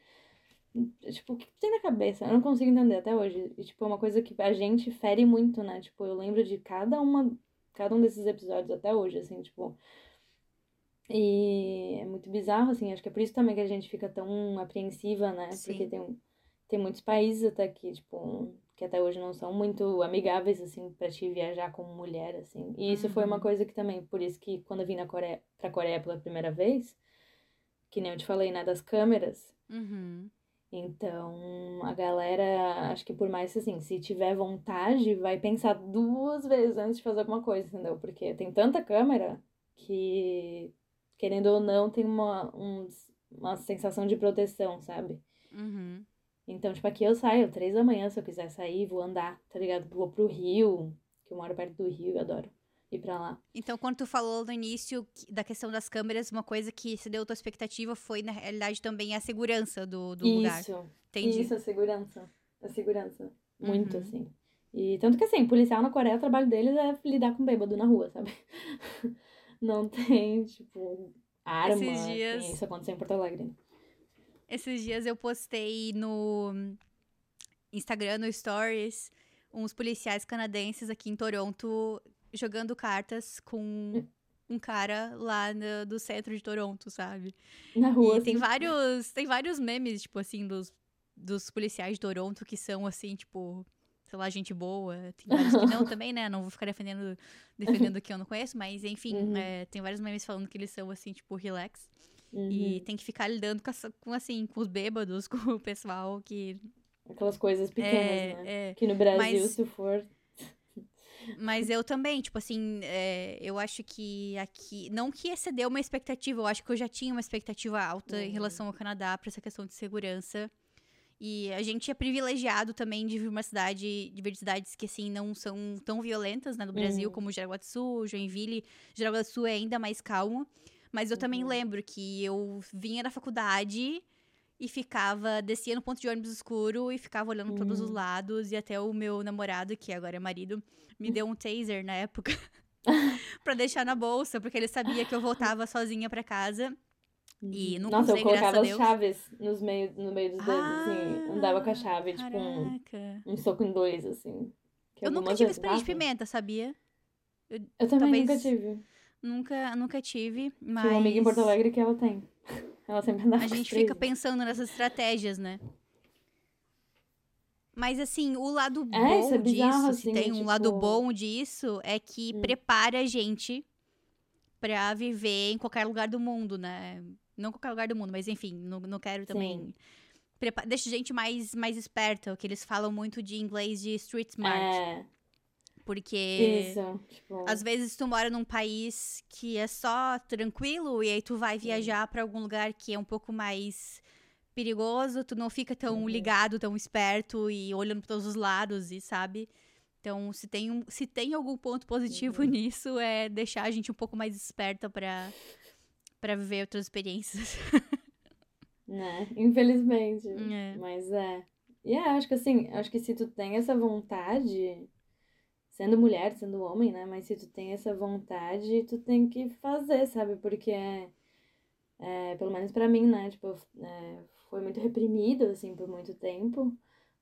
Tipo, o que tem na cabeça? Eu não consigo entender até hoje. E, tipo, é uma coisa que a gente fere muito, né? Tipo, eu lembro de cada uma, cada um desses episódios até hoje, assim, tipo. E é muito bizarro, assim, acho que é por isso também que a gente fica tão apreensiva, né? Sim. Porque tem, tem muitos países até que, tipo, que até hoje não são muito amigáveis, assim, pra te viajar como mulher, assim. E isso foi uma Uhum. coisa que também, por isso que quando eu vim na Coreia, pra Coreia pela primeira vez, que nem eu te falei, né, das câmeras, Uhum. Então, a galera, acho que por mais assim, se tiver vontade, vai pensar duas vezes antes de fazer alguma coisa, entendeu? Porque tem tanta câmera que, querendo ou não, tem uma, um- uma sensação de proteção, sabe? Uhum. Então, tipo, aqui eu saio três da manhã, se eu quiser sair, vou andar, tá ligado? Vou pro Rio, que eu moro perto do Rio, eu adoro ir pra lá. Então, quando tu falou no início da questão das câmeras, uma coisa que se deu tua expectativa foi, na realidade, também a segurança do, do lugar. Isso, Entendi. isso, a segurança. A segurança. Muito, Uhum. assim. E tanto que, assim, policial na Coreia, o trabalho deles é lidar com bêbado na rua, sabe? Não tem, tipo, arma. Esses que dias- Isso aconteceu em Porto Alegre. Esses dias eu postei no Instagram, no Stories, uns policiais canadenses aqui em Toronto jogando cartas com um cara lá no, do centro de Toronto, sabe? Na rua, E tem assim. vários, tem vários memes, tipo assim, dos, dos policiais de Toronto que são assim, tipo, sei lá, gente boa. Tem vários que não também, né? Não vou ficar defendendo, defendendo que eu não conheço, mas enfim, Uhum. é, tem vários memes falando que eles são assim, tipo, relax. Uhum. E tem que ficar lidando com, com, assim, com os bêbados, com o pessoal que. Aquelas coisas pequenas, é, né? é. Que no Brasil, Mas- se for. Mas eu também, tipo assim, é, eu acho que aqui. Não que excedeu uma expectativa, eu acho que eu já tinha uma expectativa alta em Uhum. relação ao Canadá pra essa questão de segurança. E a gente é privilegiado também de vir uma cidade, de ver cidades que, assim, não são tão violentas, né, no Brasil, Uhum. como Jaraguá do Sul, Joinville. Jaraguá do Sul é ainda mais calmo. Mas eu também Uhum. lembro que eu vinha da faculdade e ficava, descia no ponto de ônibus escuro e ficava olhando pra todos os Uhum. lados. E até o meu namorado, que agora é marido, me deu um taser na época pra deixar na bolsa, porque ele sabia que eu voltava sozinha pra casa. E nunca Nossa, eu usei, a colocava as chaves nos meio, no meio dos dedos, assim. Andava com a chave, tipo, um, Ah, Caraca. um soco em dois, assim. Eu nunca tive spray de pimenta, sabia? Eu também talvez nunca tive. Nunca, nunca tive, mas... Tinha uma amiga em Porto Alegre que ela tem. Ela sempre andava A gente spray. fica pensando nessas estratégias, né? Mas assim, o lado bom É, é bizarro, disso, se assim, tem um lado tipo- bom disso, é que Hum. prepara a gente pra viver em qualquer lugar do mundo, né? Não qualquer lugar do mundo, mas enfim, não, não quero também. Prepa deixa a gente mais, mais esperta, que eles falam muito de inglês de street smart. É, Porque isso. Tipo, às vezes tu mora num país que é só tranquilo e aí tu vai viajar pra algum lugar que é um pouco mais perigoso, tu não fica tão Uhum. ligado, tão esperto e olhando pra todos os lados e sabe? Então, se tem, um, se tem algum ponto positivo Uhum. nisso, é deixar a gente um pouco mais esperta pra, pra viver outras experiências. Né? Infelizmente. É. Mas é. E é, acho que assim, acho que se tu tem essa vontade, sendo mulher, sendo homem, né? Mas se tu tem essa vontade, tu tem que fazer, sabe? Porque é, é, pelo menos pra mim, né? Tipo, é, foi muito reprimido, assim, por muito tempo,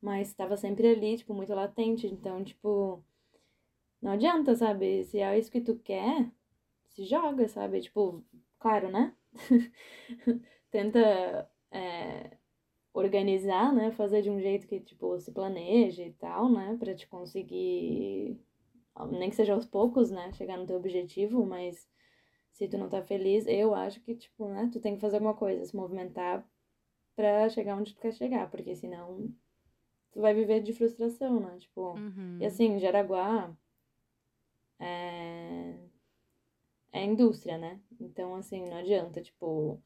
mas estava sempre ali, tipo, muito latente. Então, tipo, não adianta, sabe? Se é isso que tu quer, se joga, sabe? Tipo, claro, né? Tenta é, organizar, né? Fazer de um jeito que, tipo, se planeje e tal, né? Pra te conseguir, nem que seja aos poucos, né? Chegar no teu objetivo, mas se tu não tá feliz, eu acho que, tipo, né? Tu tem que fazer alguma coisa, se movimentar pra chegar onde tu quer chegar, porque senão tu vai viver de frustração, né? Tipo, Uhum. e assim, Jaraguá é... é indústria, né? Então, assim, não adianta, tipo,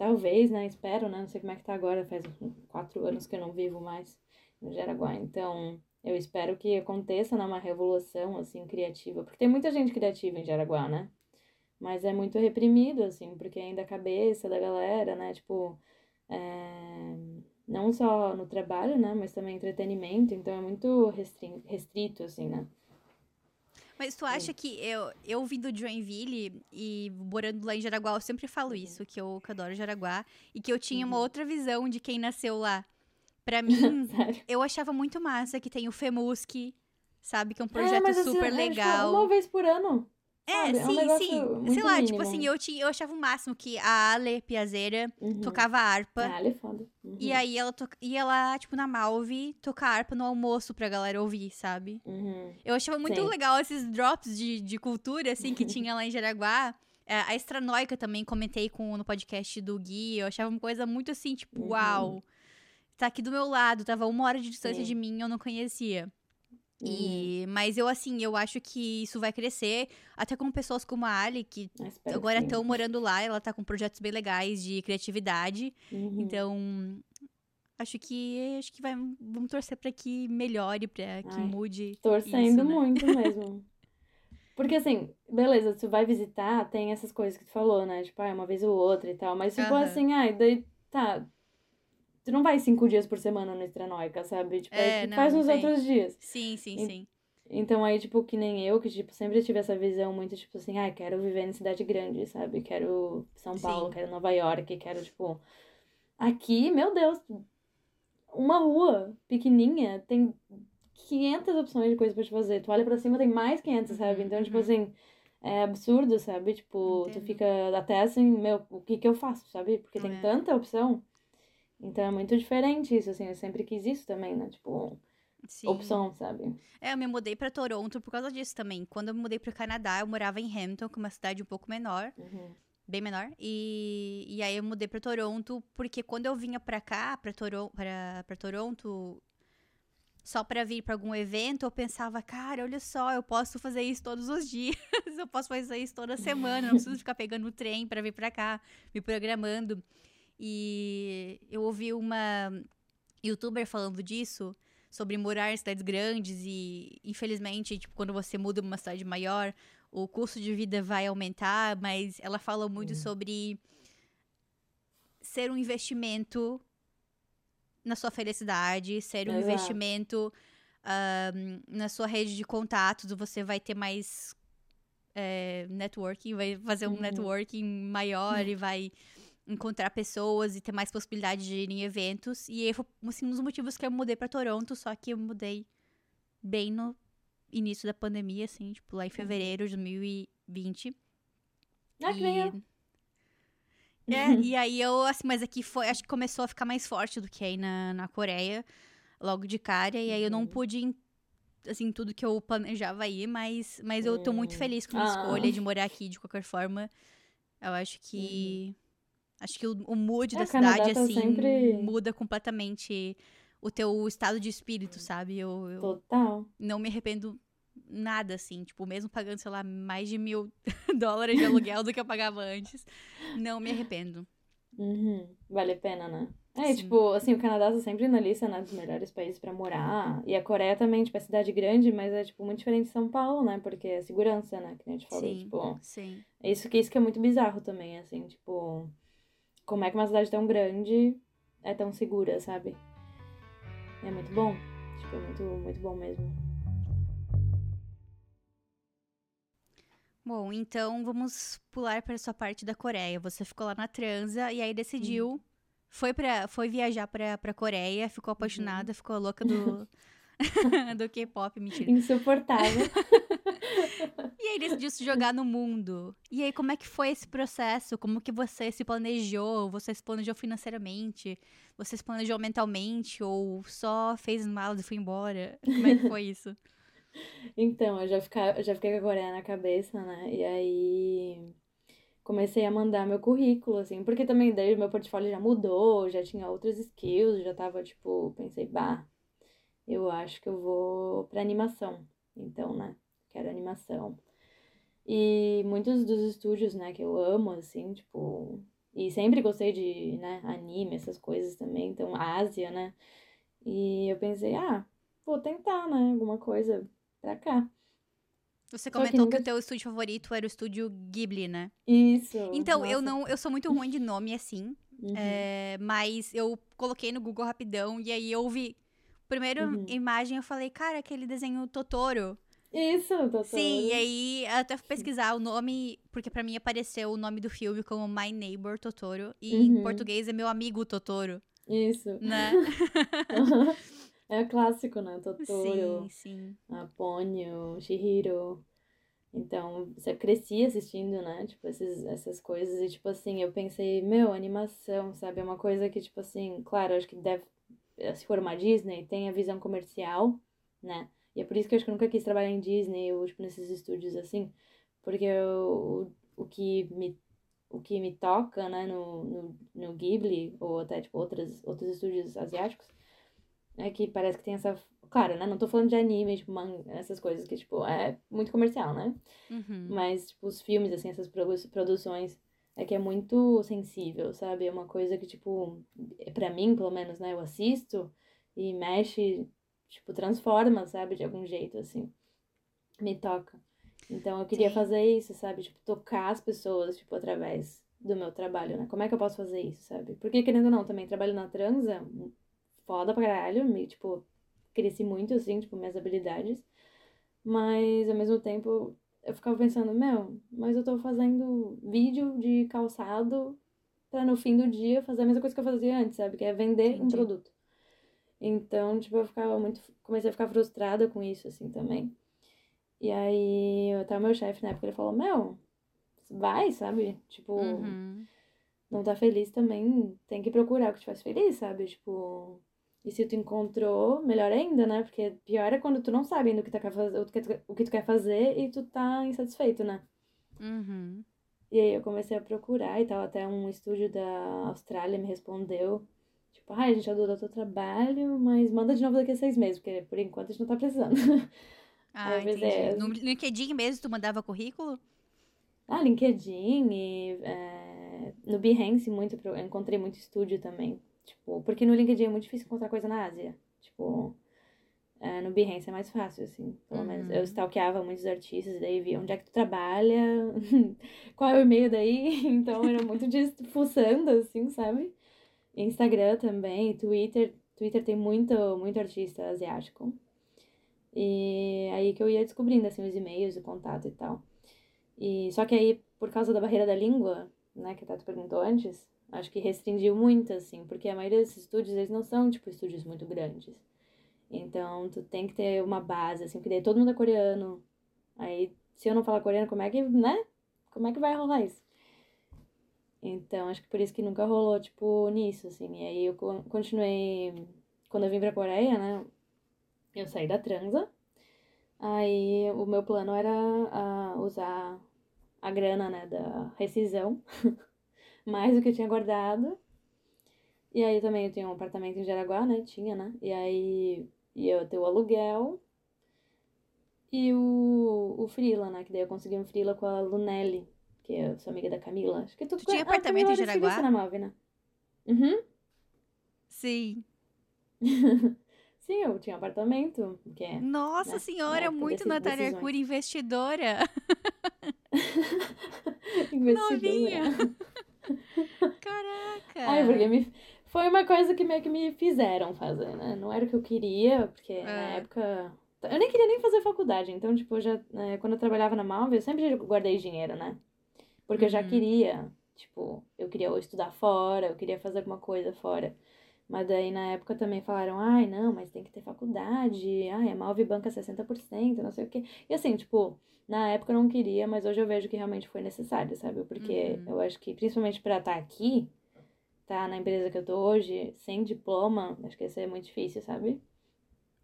talvez, né? Espero, né? Não sei como é que tá agora, faz quatro anos que eu não vivo mais no Jaraguá. Então, eu espero que aconteça né, uma revolução, assim, criativa, porque tem muita gente criativa em Jaraguá, né? Mas é muito reprimido, assim, porque ainda a cabeça da galera, né? Tipo, é, não só no trabalho, né? Mas também entretenimento, então é muito restri- restrito, assim, né? Mas tu acha que eu, eu vim do Joinville e morando lá em Jaraguá, eu sempre falo isso, que eu, que adoro Jaraguá, e que eu tinha uma Uhum. outra visão de quem nasceu lá. Pra mim, eu achava muito massa que tem o FEMUSC, sabe? Que é um projeto mas, assim, super é, tipo, legal. uma vez por ano. É, sabe? É um sim, sim. Sei lá, tipo mínimo. assim, eu, tinha, eu achava o máximo que a Ale Piazeira Uhum. tocava harpa. Ah, ele é foda. Uhum. E aí ela to... ia lá, tipo, na Malve, tocar harpa no almoço pra galera ouvir, sabe? Uhum. Eu achava muito Sim. legal esses drops de, de cultura, assim, que tinha lá em Jaraguá. É, a Estranoica também comentei com, no podcast do Gui. Eu achava uma coisa muito assim, tipo, Uhum. uau. Tá aqui do meu lado, tava uma hora de distância Sim. de mim, eu não conhecia. Uhum. E, mas eu, assim, eu acho que isso vai crescer, até com pessoas como a Ali, que Ah, agora estão morando lá, ela tá com projetos bem legais de criatividade. Uhum. Então, acho que acho que vai, vamos torcer pra que melhore, pra que Ai, mude. Torcendo isso, né? muito mesmo. Porque assim, beleza, tu vai visitar, tem essas coisas que tu falou, né? Tipo, ah, uma vez ou outra e tal. Mas tipo Aham. assim, ai, daí tá. Tu não vai cinco dias por semana no Estranoica, sabe? Tipo, É, aí tu não, faz nos tem. outros dias. Sim, sim, E- sim. Então aí, tipo, que nem eu, que, tipo, sempre tive essa visão muito, tipo assim, ah, quero viver em cidade grande, sabe? Quero São Paulo, Sim. quero Nova York, quero, tipo... Aqui, meu Deus, uma rua pequenininha tem 500 opções de coisa pra te fazer. Tu olha pra cima, tem mais 500, sabe? Uhum, Então, tipo uhum. assim, é absurdo, sabe? Tipo, tu Entendo. fica até assim, meu, o que que eu faço, sabe? Porque tem É. tanta opção. Então é muito diferente isso, assim, eu sempre quis isso também, né? Tipo, sim. opção, sabe? É, eu me mudei pra Toronto por causa disso também. Quando eu me mudei pro Canadá, eu morava em Hamilton, que é uma cidade um pouco menor, Uhum. bem menor. E, e aí eu mudei pra Toronto, porque quando eu vinha pra cá, pra, Toro pra, pra Toronto, só pra vir pra algum evento, eu pensava, cara, olha só, eu posso fazer isso todos os dias, eu posso fazer isso toda semana, não preciso ficar pegando o trem pra vir pra cá, me programando. E eu ouvi uma youtuber falando disso, sobre morar em cidades grandes e, infelizmente, tipo, quando você muda uma cidade maior, o custo de vida vai aumentar, mas ela fala muito sobre ser um investimento na sua felicidade, ser um Exato. investimento ahm, na sua rede de contatos, você vai ter mais é, networking, vai fazer um Uhum. networking maior e vai encontrar pessoas e ter mais possibilidade de ir em eventos. E aí foi assim, um dos motivos que eu mudei pra Toronto, só que eu mudei bem no início da pandemia, assim, tipo, lá em fevereiro de 2020. Ah, que eu. É, e aí eu, assim, mas aqui foi, acho que começou a ficar mais forte do que aí na, na Coreia, logo de cara, e aí eu não Uhum. pude, assim, tudo que eu planejava ir, mas, mas eu tô muito Hum. feliz com a Ah. escolha de morar aqui, de qualquer forma. Eu acho que. Acho que o, o mood É, da cidade, tá assim, sempre- muda completamente o teu estado de espírito, sabe? Eu, eu Total. não me arrependo nada, assim. Tipo, mesmo pagando, sei lá, mais de mil dólares de aluguel do que eu pagava antes, não me arrependo. Uhum. Vale a pena, né? É, Sim. tipo, assim, o Canadá tá sempre na lista, né, dos melhores países pra morar. E a Coreia também, tipo, é cidade grande, mas é, tipo, muito diferente de São Paulo, né? Porque é segurança, né? Que a gente falou, Sim, tipo... sim. Isso que, isso que é muito bizarro também, assim, tipo... Como é que uma cidade tão grande é tão segura, sabe? É muito bom. Tipo, é muito, muito bom mesmo. Bom, então vamos pular para sua parte da Coreia. Você ficou lá na transa e aí decidiu, foi para, foi viajar pra, pra Coreia, ficou apaixonada, ficou louca do do K-pop, mentira. Insuportável. E aí decidiu se jogar no mundo. E aí como é que foi esse processo? Como que você se planejou? Você se planejou financeiramente? Você se planejou mentalmente ou só fez malas e foi embora? Como é que foi isso? Então, eu já, fica, eu já fiquei com a Coreia na cabeça, né? E aí comecei a mandar meu currículo, assim, porque também daí meu portfólio já mudou, já tinha outras skills, já tava, tipo, pensei, bah, eu acho que eu vou pra animação. Então, né? Quero animação. E muitos dos estúdios, né, que eu amo, assim, tipo. E sempre gostei de, né, anime, essas coisas também. Então, Ásia, né? E eu pensei, ah, vou tentar, né? Alguma coisa pra cá. Você que comentou que nunca- o teu estúdio favorito era o estúdio Ghibli, né? Isso. Então, eu nossa. não, eu sou muito ruim de nome assim, Uhum. é, mas eu coloquei no Google rapidão e aí eu vi. Primeira Uhum. imagem eu falei, cara, aquele desenho Totoro. Isso, doutor. Sim, e aí eu até fui pesquisar o nome, porque pra mim apareceu o nome do filme como My Neighbor Totoro, e em Uhum. português é Meu Amigo Totoro, Isso. né? É clássico, né? sim, Totoro, sim. a Ponyo, Shihiro. Então, eu cresci assistindo, né? Tipo, esses, essas coisas. E, tipo assim, eu pensei, meu, animação, sabe? É uma coisa que, tipo assim, claro, acho que deve. Se for uma Disney, tem a visão comercial, né? E é por isso que eu acho que eu nunca quis trabalhar em Disney ou, tipo, nesses estúdios assim. Porque eu, o, o que me o que me toca, né, no, no, no Ghibli, ou até, tipo, outras, outros estúdios asiáticos, é que parece que tem essa... Claro, né, não tô falando de anime, tipo, man, essas coisas que, tipo, é muito comercial, né? Uhum. Mas, tipo, os filmes, assim, essas produ- produções, é que é muito sensível, sabe? É uma coisa que, tipo, pra mim, pelo menos, né, eu assisto e mexe, tipo, transforma, sabe? De algum jeito, assim. Me toca. Então eu queria Sim. fazer isso, sabe? Tipo, tocar as pessoas, tipo, através do meu trabalho, né? Como é que eu posso fazer isso, sabe? Porque, querendo ou não, também trabalho na transa, foda pra caralho, me, tipo, cresci muito, assim, tipo, minhas habilidades. Mas, ao mesmo tempo, eu ficava pensando, meu, mas eu tô fazendo vídeo de calçado pra no fim do dia fazer a mesma coisa que eu fazia antes, sabe? Que é vender um Entendi. produto. Então, tipo, eu ficava muito. Comecei a ficar frustrada com isso, assim, também. E aí, até o meu chefe na época, ele falou: Meu, vai, sabe? Tipo, Uhum. não tá feliz também, tem que procurar o que te faz feliz, sabe? Tipo, e se tu encontrou, melhor ainda, né? Porque pior é quando tu não sabe ainda o que tu quer fazer, o que tu, o que tu quer fazer e tu tá insatisfeito, né? Uhum. E aí eu comecei a procurar e tal, até um estúdio da Austrália me respondeu, tipo, ai, a gente adorou teu trabalho, mas manda de novo daqui a seis meses, porque por enquanto a gente não tá precisando. Ah, Aí eu entendi. pensei, No LinkedIn mesmo, tu mandava currículo? Ah, LinkedIn e é, no Behance muito, eu encontrei muito estúdio também. Tipo, porque no LinkedIn é muito difícil encontrar coisa na Ásia. Tipo, é, no Behance é mais fácil, assim, pelo menos. Uhum. Eu stalkeava muitos artistas, e daí via onde é que tu trabalha, qual é o e-mail daí. Então era muito de fuçando, assim, sabe? Instagram também, Twitter. Twitter tem muito, muito artista asiático. E aí que eu ia descobrindo, assim, os e-mails, o contato e tal. E só que aí, por causa da barreira da língua, né, que a Tato perguntou antes, acho que restringiu muito, assim, porque a maioria desses estúdios, eles não são, tipo, estúdios muito grandes. Então, tu tem que ter uma base, assim, porque daí todo mundo é coreano. Aí, se eu não falar coreano, como é que, né? Como é que vai rolar isso? Então, acho que por isso que nunca rolou, tipo, nisso, assim. E aí eu co- continuei. Quando eu vim pra Coreia, né? Eu saí da transa. Aí o meu plano era ah, usar a grana, né, da rescisão, mais do que eu tinha guardado. E aí também eu tinha um apartamento em Jaraguá, né? Tinha, né? E aí ia ter o aluguel e o, o Freela, né? Que daí eu consegui um Freela com a Lunelli, que é sua amiga da Camila. Acho que tu, Tu tinha a apartamento Camila em Jaraguá? na Move, né? Uhum. Sim. Sim, eu tinha apartamento, que é Nossa né, senhora, época muito Natália. Arcuri, investidora. investidora. Novinha. Caraca. Ai, porque me... foi uma coisa que meio que me fizeram fazer, né? Não era o que eu queria, porque na É. época. Eu nem queria nem fazer faculdade, então, tipo, eu já, né, quando eu trabalhava na Malve, eu sempre guardei dinheiro, né? Porque eu já Uhum. queria, tipo, eu queria ou estudar fora, eu queria fazer alguma coisa fora. Mas daí na época também falaram, ai, não, mas tem que ter faculdade, ai, a Malve banca 60%, não sei o quê. E assim, tipo, na época eu não queria, mas hoje eu vejo que realmente foi necessário, sabe? Porque Uhum. eu acho que, principalmente pra estar aqui, tá na empresa que eu tô hoje, sem diploma, acho que isso é muito difícil, sabe?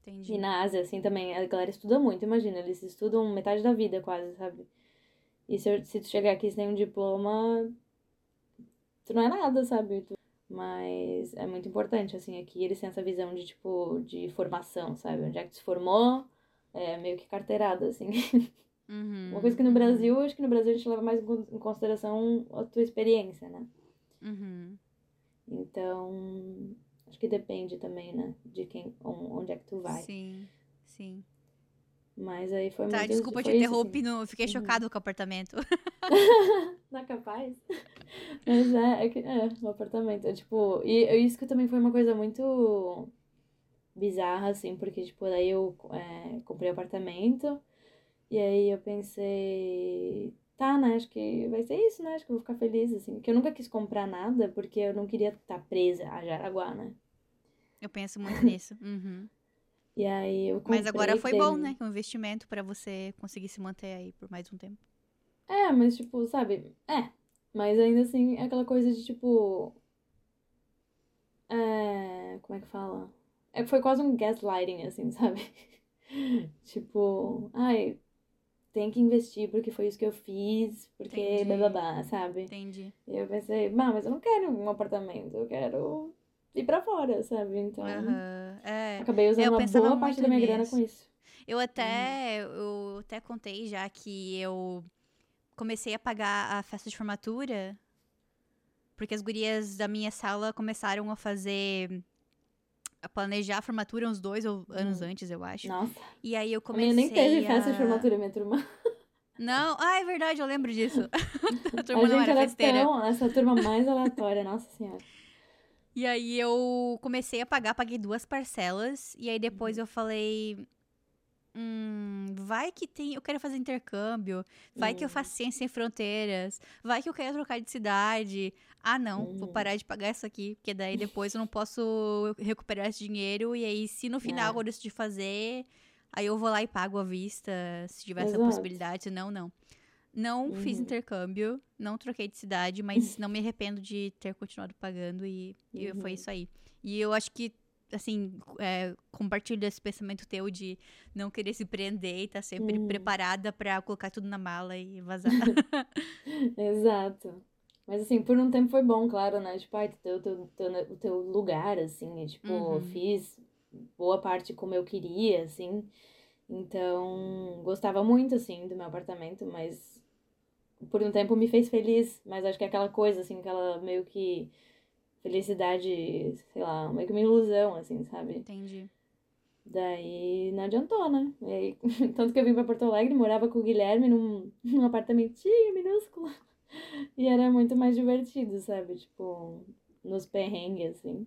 Entendi. E na Ásia, assim, também, a galera estuda muito, imagina, eles estudam metade da vida quase, sabe? E se, eu- se tu chegar aqui sem um diploma, tu não é nada, sabe? Tu- Mas é muito importante, assim, aqui eles têm essa visão de, tipo, de formação, sabe? Onde é que tu se formou, é meio que carteirada, assim. Uhum, Uma coisa que no uhum, Brasil, acho que no Brasil a gente leva mais em con- em consideração a tua experiência, né? uhum. Então, acho que depende também, né? De quem, on- onde é que tu vai. Sim, sim. Mas aí foi Tá, muito. desculpa te isso, interromper, assim. no... fiquei Uhum. chocado com o apartamento. Não é capaz? Mas é, é, que, é, o apartamento. É, tipo, e isso que também foi uma coisa muito bizarra, assim, porque, tipo, daí eu é, comprei o apartamento e aí eu pensei, tá, né, acho que vai ser isso, né, acho que eu vou ficar feliz, assim, porque eu nunca quis comprar nada porque eu não queria estar presa a Jaraguá, né. Eu penso muito nisso. Uhum. E aí eu comprei... Mas agora foi teve- bom, né? Um investimento pra você conseguir se manter aí por mais um tempo. É, mas tipo, sabe? É. Mas ainda assim, é aquela coisa de tipo. É. Como é que fala? É foi quase um gaslighting, assim, sabe? tipo, ai, tem que investir porque foi isso que eu fiz, porque Entendi. blá blá blá, sabe? Entendi. E eu pensei, mas eu não quero um apartamento, eu quero ir pra fora, sabe? Então, Aham. É. acabei usando uma boa parte da minha grana nisso. com isso. Eu até, eu até contei já que eu comecei a pagar a festa de formatura porque as gurias da minha sala começaram a fazer a planejar a formatura uns dois ou anos antes, eu acho. Nossa, E aí eu a comecei minha nem teve festa de a- formatura, minha turma. Não, ah, é verdade, eu lembro disso. a A turma não gente era era festeira. tão, essa turma mais aleatória, nossa senhora. E aí eu comecei a pagar, paguei duas parcelas. E aí Uhum. depois eu falei. Hum, vai que tem. Eu quero fazer intercâmbio. Vai que eu Uhum. faço ciência sem fronteiras. Vai que eu quero trocar de cidade. Ah, não, vou Uhum. parar de pagar isso aqui. Porque daí depois eu não posso recuperar esse dinheiro. E aí, se no final É. eu decidir fazer, aí eu vou lá e pago à vista. Se tiver essa Exato. possibilidade. Se não, não. Não fiz Uhum. intercâmbio, não troquei de cidade, mas não me arrependo de ter continuado pagando e, e foi Uhum. isso aí. E eu acho que, assim, é, compartilho esse pensamento teu de não querer se prender e tá sempre Uhum. preparada pra colocar tudo na mala e vazar. Exato. Mas assim, por um tempo foi bom, claro, né? Tipo, ai, teu, teu, teu, o teu lugar, assim, e, tipo, Uhum. fiz boa parte como eu queria, assim. Então, gostava muito, assim, do meu apartamento, mas por um tempo me fez feliz. Mas acho que é aquela coisa, assim, aquela meio que felicidade, sei lá, meio que uma ilusão, assim, sabe? Entendi. Daí não adiantou, né? E aí, tanto que eu vim pra Porto Alegre, morava com o Guilherme num, num apartamentinho minúsculo. E era muito mais divertido, sabe? Tipo, nos perrengues, assim.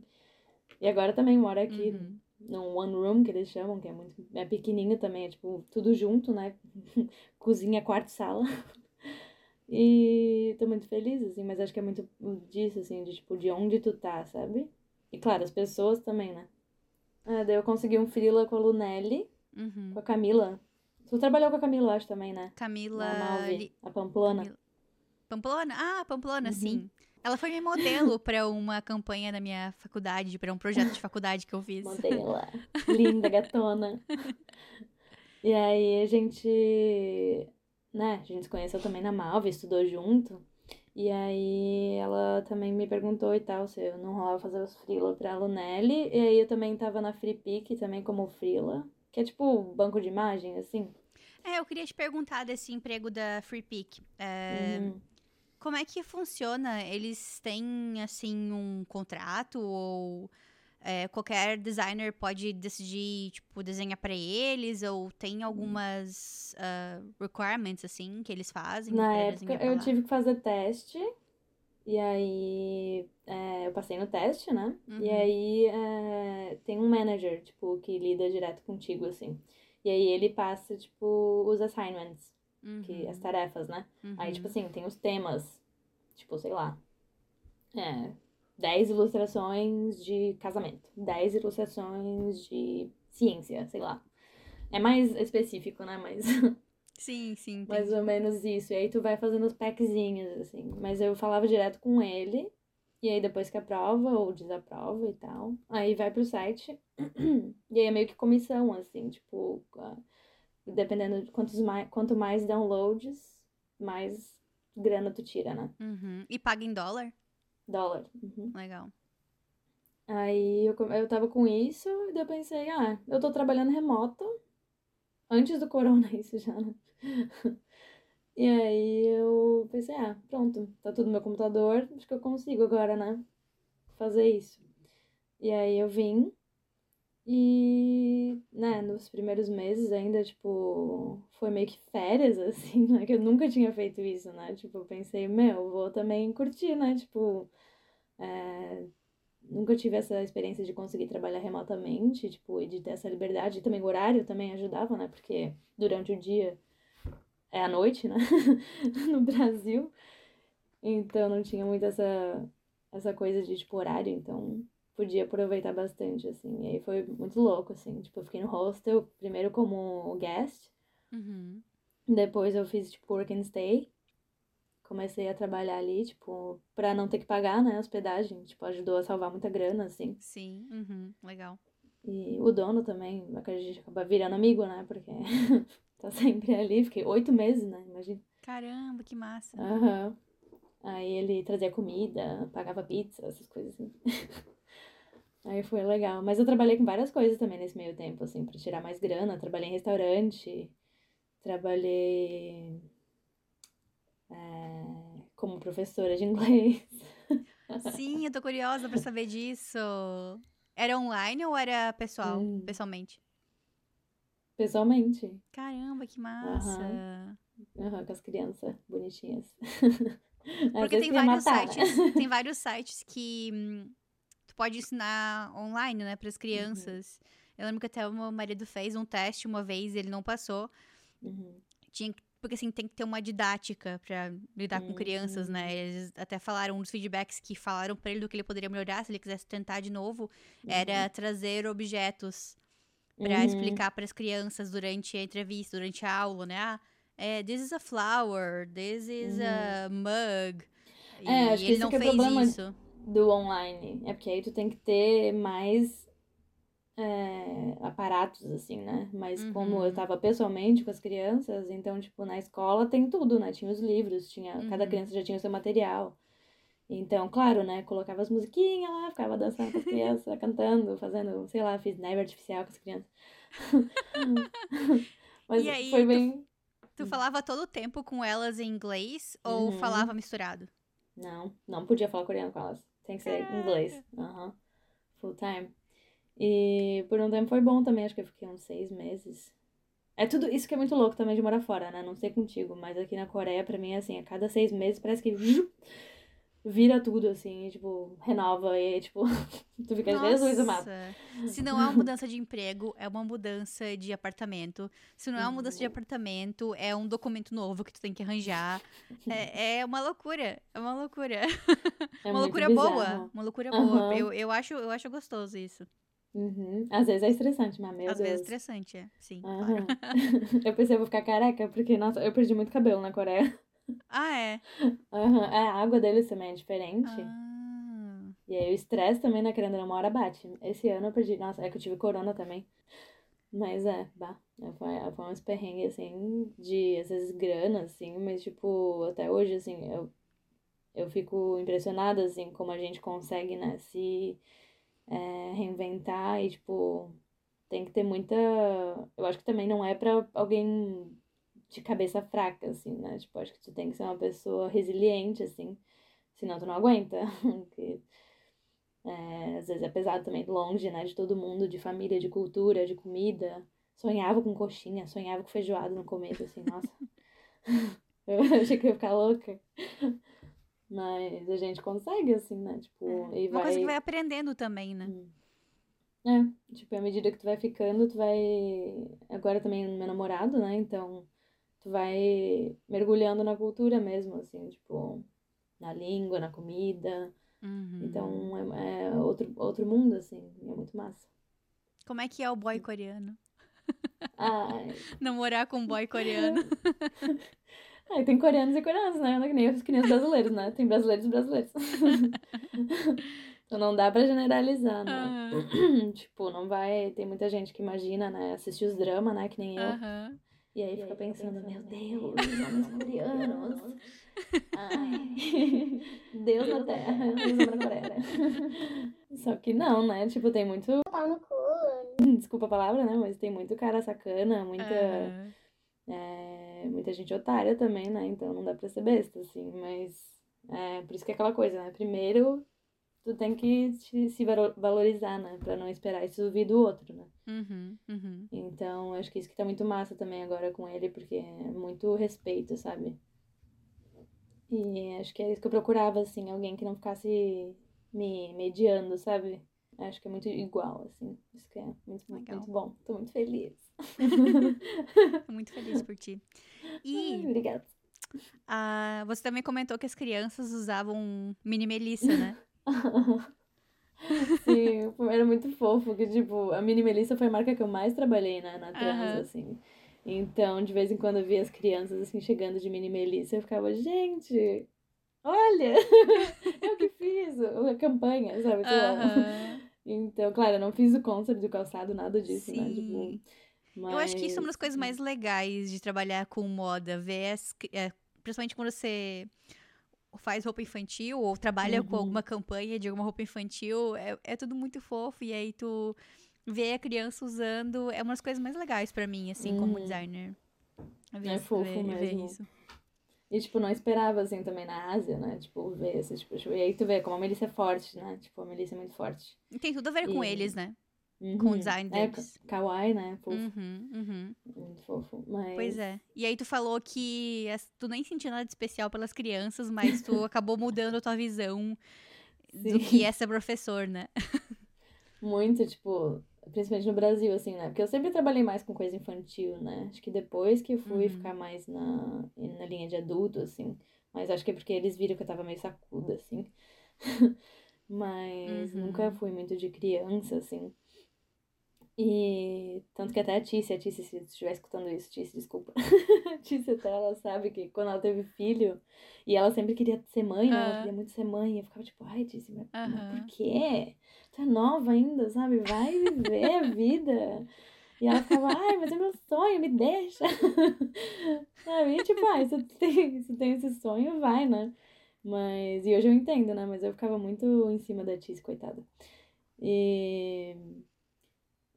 E agora também moro aqui Uhum. num one room, que eles chamam, que é muito. É pequenininho também, é tipo, tudo junto, né? Cozinha, quarto, sala. E tô muito feliz, assim, mas acho que é muito disso, assim, de tipo, de onde tu tá, sabe? E claro, as pessoas também, né? Ah, daí eu consegui um freela com a Lunelli, Uhum. com a Camila. Tu trabalhou com a Camila, acho, também, né? Camila. Malve, Li- a Pamplona. Camila- Pamplona? Ah, Pamplona, Uhum. sim. Ela foi minha modelo pra uma campanha da minha faculdade, pra um projeto de faculdade que eu fiz. Modelo. Linda, gatona. E aí a gente, né, a gente se conheceu também na Malve, estudou junto. E aí ela também me perguntou e tal se eu não rolava fazer os freela pra Lunelli. E aí eu também tava na Free Pick também como freela, que é tipo banco de imagem, assim. É, eu queria te perguntar desse emprego da Free Pick. É, Uhum. Como é que funciona? Eles têm, assim, um contrato ou é, qualquer designer pode decidir, tipo, desenhar para eles? Ou tem algumas uh, requirements, assim, que eles fazem? Na época eu tive que fazer teste, e aí é, eu passei no teste, né? Uhum. E aí é, tem um manager, tipo, que lida direto contigo, assim. E aí ele passa, tipo, os assignments, que, as Uhum, tarefas, né? Aí, uhum. tipo assim, tem os temas, tipo, sei lá, é, 10 ilustrações de casamento, 10 ilustrações de ciência, sei lá. É mais específico, né? Mas Sim, sim, mais entendi. ou menos isso. E aí tu vai fazendo os packzinhos, assim. Mas eu falava direto com ele. E aí depois que aprova ou desaprova e tal, aí vai pro site. E aí é meio que comissão, assim, tipo, dependendo de quantos mais, quanto mais downloads, mais grana tu tira, né? Uhum. E paga em dólar? Dólar. Uhum. Legal. Aí eu, eu tava com isso, e daí eu pensei, ah, eu tô trabalhando remoto. Antes do corona, isso já, né? E aí eu pensei, ah, pronto, tá tudo no meu computador, acho que eu consigo agora, né? Fazer isso. E aí eu vim e, né, nos primeiros meses ainda, tipo, foi meio que férias, assim, né? Que eu nunca tinha feito isso, né? Tipo, eu pensei, meu, vou também curtir, né? Tipo, é, nunca tive essa experiência de conseguir trabalhar remotamente, tipo, e de ter essa liberdade. E também o horário também ajudava, né? Porque durante o dia é à noite, né? No Brasil. Então não tinha muito essa, essa coisa de, tipo, horário, então podia aproveitar bastante, assim. E aí foi muito louco, assim. Tipo, eu fiquei no hostel, primeiro como guest, Uhum. depois eu fiz, tipo, work and stay. Comecei a trabalhar ali, tipo, pra não ter que pagar, né, hospedagem. Tipo, ajudou a salvar muita grana, assim. Sim, uhum. Legal. E o dono também, a gente acaba virando amigo, né, porque tá sempre ali. Fiquei oito meses, né, imagina. Caramba, que massa. Aham. Aí ele trazia comida, pagava pizza, essas coisas assim. Aí foi legal. Mas eu trabalhei com várias coisas também nesse meio tempo, assim, pra tirar mais grana. Trabalhei em restaurante, trabalhei é, como professora de inglês. Sim, eu tô curiosa pra saber disso. Era online ou era pessoal, Hum. pessoalmente? Pessoalmente. Caramba, que massa. Aham, com as crianças bonitinhas. Porque tem vários matar, né? sites, tem vários sites que hum, pode ensinar online, né, pras crianças. Eu lembro que até o meu marido fez um teste uma vez, ele não passou. Uhum. Tinha que- porque assim, tem que ter uma didática pra lidar com crianças, né? Eles até falaram um dos feedbacks que falaram pra ele do que ele poderia melhorar se ele quisesse tentar de novo, era trazer objetos pra Uhum. explicar pras crianças durante a entrevista, durante a aula, né? Ah, é, this is a flower, this is a mug. E Uhum. É, acho que ele não que é fez problema. isso. Do online. É porque aí tu tem que ter mais é, aparatos, assim, né? Mas como Uhum. eu tava pessoalmente com as crianças, então, tipo, na escola tem tudo, né? Tinha os livros, tinha, cada Uhum. criança já tinha o seu material. Então, claro, né? Colocava as musiquinhas lá, ficava dançando com as crianças, cantando, fazendo, sei lá, fiz neve artificial com as crianças. Mas E aí, foi tu- bem. Tu falava todo o tempo com elas em inglês ou Uhum. falava misturado? Não, não podia falar coreano com elas. Tem que ser inglês. Aham. Full time. E por um tempo foi bom também, acho que eu fiquei uns seis meses. É tudo isso que é muito louco também de morar fora, né? Não sei contigo, mas aqui na Coreia, pra mim, é assim, a cada seis meses parece que vira tudo, assim, e, tipo, renova e, tipo, tu fica Jesus amado. Nossa. Se não é uma mudança de emprego, é uma mudança de apartamento. Se não é uma mudança de Uhum. apartamento, é um documento novo que tu tem que arranjar. É, é uma loucura. É uma loucura. É uma loucura boa. Uma loucura boa. Eu, eu, acho, eu acho gostoso isso. Uhum. Às vezes é estressante, mas meu Às Deus. vezes estressante, é. Sim, claro. Aham. eu pensei, eu vou ficar careca, porque, nossa, eu perdi muito cabelo na Coreia. Ah, é? Aham. É, a água deles também é diferente. Ah. E aí o estresse também, né, querendo uma hora bate. Esse ano eu perdi. Nossa, é que eu tive corona também. Mas é, bah, é, foi, foi uns perrengues, assim, de, às vezes, grana, assim, mas, tipo, até hoje, assim, eu, eu fico impressionada, assim, como a gente consegue, né, se é, reinventar e, tipo, tem que ter muita... Eu acho que também não é pra alguém de cabeça fraca, assim, né, tipo, acho que tu tem que ser uma pessoa resiliente, assim, senão tu não aguenta, porque É, às vezes é pesado também, longe, né, de todo mundo, de família, de cultura, de comida. Sonhava com coxinha, sonhava com feijoada no começo, assim, nossa. eu achei que eu ia ficar louca. Mas a gente consegue, assim, né? Tipo, é. e Uma coisa que vai aprendendo também, né? Hum. É, tipo, à medida que tu vai ficando, tu vai. Agora também meu namorado, né? Então, tu vai mergulhando na cultura mesmo, assim, tipo, na língua, na comida. Uhum. Então, é, é, outro, outro mundo, assim, é muito massa. Como é que é o boy coreano? Ai. Namorar com um boy coreano. Ai, tem coreanos e coreanos, né? Não é que nem os crianças brasileiros, né? Tem brasileiros e brasileiros. então não dá pra generalizar, né? Uhum. tipo, não vai. Tem muita gente que imagina, né? Assistir os dramas, né? Que nem eu. Uhum. E aí fica pensando, meu Deus, os homens coreanos. Ai, Deus na Terra, Deus na Coreia. Só que não, né? Tipo, tem muito. Cu. Desculpa a palavra, né? Mas tem muito cara sacana, muita. Uhum. É, muita gente otária também, né? Então não dá pra ser besta, assim. Mas é por isso que é aquela coisa, né? Primeiro, tu tem que se valorizar, né? Pra não esperar isso ouvir do outro, né? Uhum, uhum. Então, acho que isso que tá muito massa também agora com ele, porque é muito respeito, sabe? E acho que é isso que eu procurava, assim, alguém que não ficasse me mediando, sabe? Acho que é muito igual, assim. Isso que é muito, Legal. muito bom. Tô muito feliz. Tô muito feliz por ti. E. Obrigada. Uh, você também comentou que as crianças usavam mini melissa, né? Sim, era muito fofo, que tipo, a Mini Melissa foi a marca que eu mais trabalhei né, na trans, uhum. assim. Então, de vez em quando eu via as crianças assim chegando de Mini Melissa, eu ficava, gente, olha, eu que fiz a campanha, sabe? Uhum. Então, claro, eu não fiz o concert do calçado, nada disso, Sim. né? Tipo, mas... Eu acho que isso é uma das coisas mais legais de trabalhar com moda, ver as, é, principalmente quando você faz roupa infantil ou trabalha uhum. com alguma campanha de alguma roupa infantil, é, é tudo muito fofo. E aí tu vê a criança usando, é uma das coisas mais legais para mim, assim, uhum. como designer. Ver, é fofo ver, mesmo. Ver isso. E, tipo, não esperava, assim, também na Ásia, né? Tipo, ver, assim, tipo, e aí tu vê como a Melissa é forte, né? Tipo, a Melissa é muito forte. E tem tudo a ver e... com eles, né? Uhum. Com o design deles. É, kawaii, né? Fofo. Uhum, uhum. Muito fofo, mas... Pois é. E aí tu falou que tu nem sentiu nada de especial pelas crianças, mas tu acabou mudando a tua visão Sim. do que é ser professor, né? Muito, tipo, principalmente no Brasil, assim, né? Porque eu sempre trabalhei mais com coisa infantil, né? Acho que depois que eu fui uhum. ficar mais na, na linha de adulto, assim. Mas acho que é porque eles viram que eu tava meio sacuda, assim. Mas Uhum. nunca fui muito de criança, assim. E tanto que até a Tícia, a Tícia, se estiver escutando isso, Tícia, desculpa. a Tícia até ela sabe que quando ela teve filho, e ela sempre queria ser mãe, né? Ela Ah. queria muito ser mãe. E eu ficava tipo, ai, Tícia, mas, mas por quê? Tu é nova ainda, sabe? Vai viver a vida. E ela ficava, ai, mas é meu sonho, me deixa. sabe? E tipo, ai, se tu tem, se tem esse sonho, vai, né? Mas, e hoje eu entendo, né? Mas eu ficava muito em cima da Tícia, coitada. E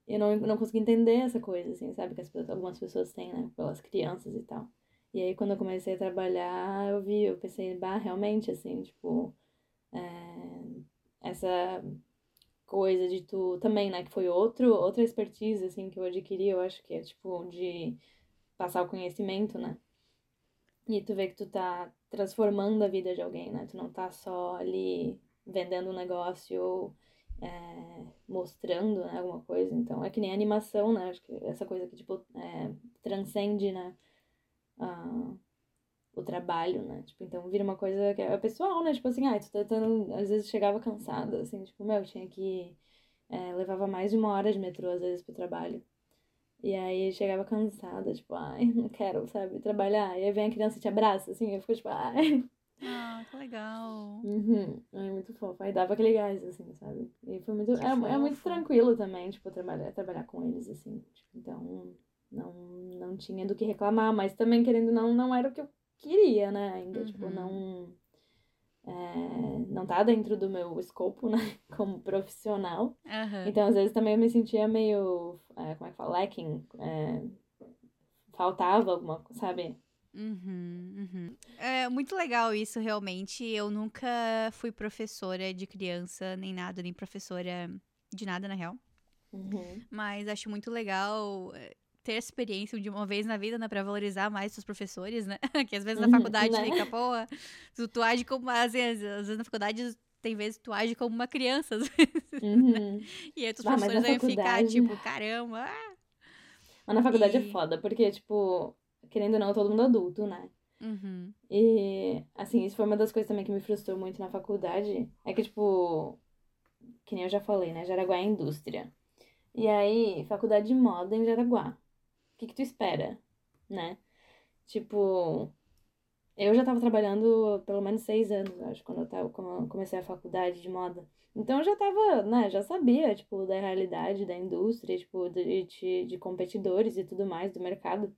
eu não, não consegui entender essa coisa, assim, sabe? Que as algumas pessoas têm, né? Pelas crianças e tal. E aí, quando eu comecei a trabalhar, eu vi, eu pensei, bah, realmente, assim, tipo, é, essa coisa de tu também, né? Que foi outro, outra expertise, assim, que eu adquiri, eu acho que é, tipo, de passar o conhecimento, né? E tu vê que tu tá transformando a vida de alguém, né? Tu não tá só ali vendendo um negócio ou é, mostrando né, alguma coisa. Então, é que nem animação, né? Acho que essa coisa que, tipo, é, transcende, né? a- o trabalho, né? Tipo, então vira uma coisa que é pessoal, né? Tipo assim, ah, tu tá tentando... Às vezes chegava cansada, assim, tipo, meu, tinha que... é, levava mais de uma hora de metrô, às vezes, pro trabalho. E aí chegava cansada, tipo, ai, não quero, sabe, trabalhar. E aí vem a criança e te abraça, assim, eu fico tipo, ai, Ah, que legal. Uhum. Ai, muito fofo. Aí dava aquele gás, assim, sabe? E foi muito. É, é muito tranquilo também, tipo, trabalhar, trabalhar com eles, assim. Tipo, então, não, não tinha do que reclamar, mas também, querendo não, não era o que eu queria, né? Ainda, tipo, Uhum. não. é, não tá dentro do meu escopo, né? Como profissional. Aham. Então, às vezes também eu me sentia meio. é, como é que fala? Lacking. é, faltava alguma coisa, sabe? Uhum, uhum. É muito legal isso, realmente. Eu nunca fui professora de criança, nem nada, nem professora de nada, na real. Uhum. Mas acho muito legal eh, ter experiência de uma vez na vida, né? Pra valorizar mais seus professores, né? que às vezes na Uhum, faculdade né? fica, pô, tu, tu age como. Às vezes, às vezes na faculdade tem vezes que tu age como uma criança, às vezes. Uhum. E aí os professores vão ficar, faculdade- tipo, caramba. ah. Mas na faculdade E- é foda, porque, tipo, querendo ou não, todo mundo adulto, né? Uhum. E, assim, isso foi uma das coisas também que me frustrou muito na faculdade. É que, tipo, que nem eu já falei, né? Jaraguá é indústria. E aí, faculdade de moda em Jaraguá. O que que tu espera, né? Tipo, eu já tava trabalhando pelo menos seis anos, acho, quando eu tava, quando eu comecei a faculdade de moda. Então eu já tava, né, já sabia, tipo, da realidade da indústria, tipo, de, de, de competidores e tudo mais do mercado.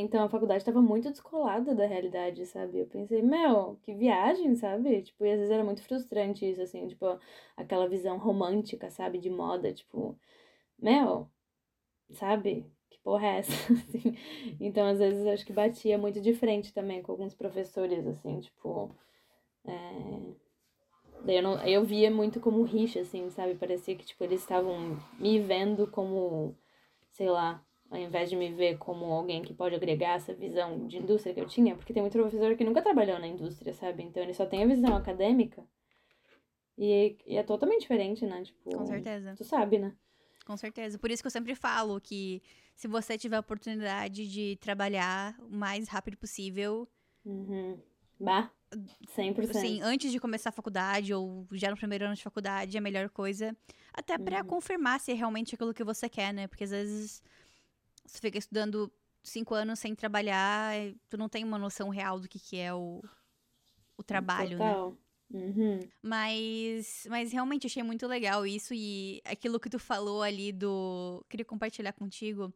Então a faculdade tava muito descolada da realidade, sabe? Eu pensei, meu, que viagem, sabe? Tipo, e às vezes era muito frustrante isso, assim, tipo, aquela visão romântica, sabe, de moda, tipo, meu, sabe? Que porra é essa? Assim. Então, às vezes, acho que batia muito de frente também com alguns professores, assim, tipo. É... Daí eu, não, eu via muito como rixa, assim, sabe? Parecia que, tipo, eles estavam me vendo como, sei lá, ao invés de me ver como alguém que pode agregar essa visão de indústria que eu tinha, porque tem muito professor que nunca trabalhou na indústria, sabe? Então ele só tem a visão acadêmica. E, e é totalmente diferente, né? Tipo, Com certeza. tu sabe, né? Com certeza. Por isso que eu sempre falo que se você tiver a oportunidade de trabalhar o mais rápido possível, Uhum. Bah, 100%. assim, antes de começar a faculdade ou já no primeiro ano de faculdade, é a melhor coisa. Até pra Uhum. confirmar se é realmente aquilo que você quer, né? Porque às vezes você fica estudando cinco anos sem trabalhar, tu não tem uma noção real do que, que é o, o trabalho, né? Total. Uhum. Mas, mas realmente achei muito legal isso e aquilo que tu falou ali do. Queria compartilhar contigo.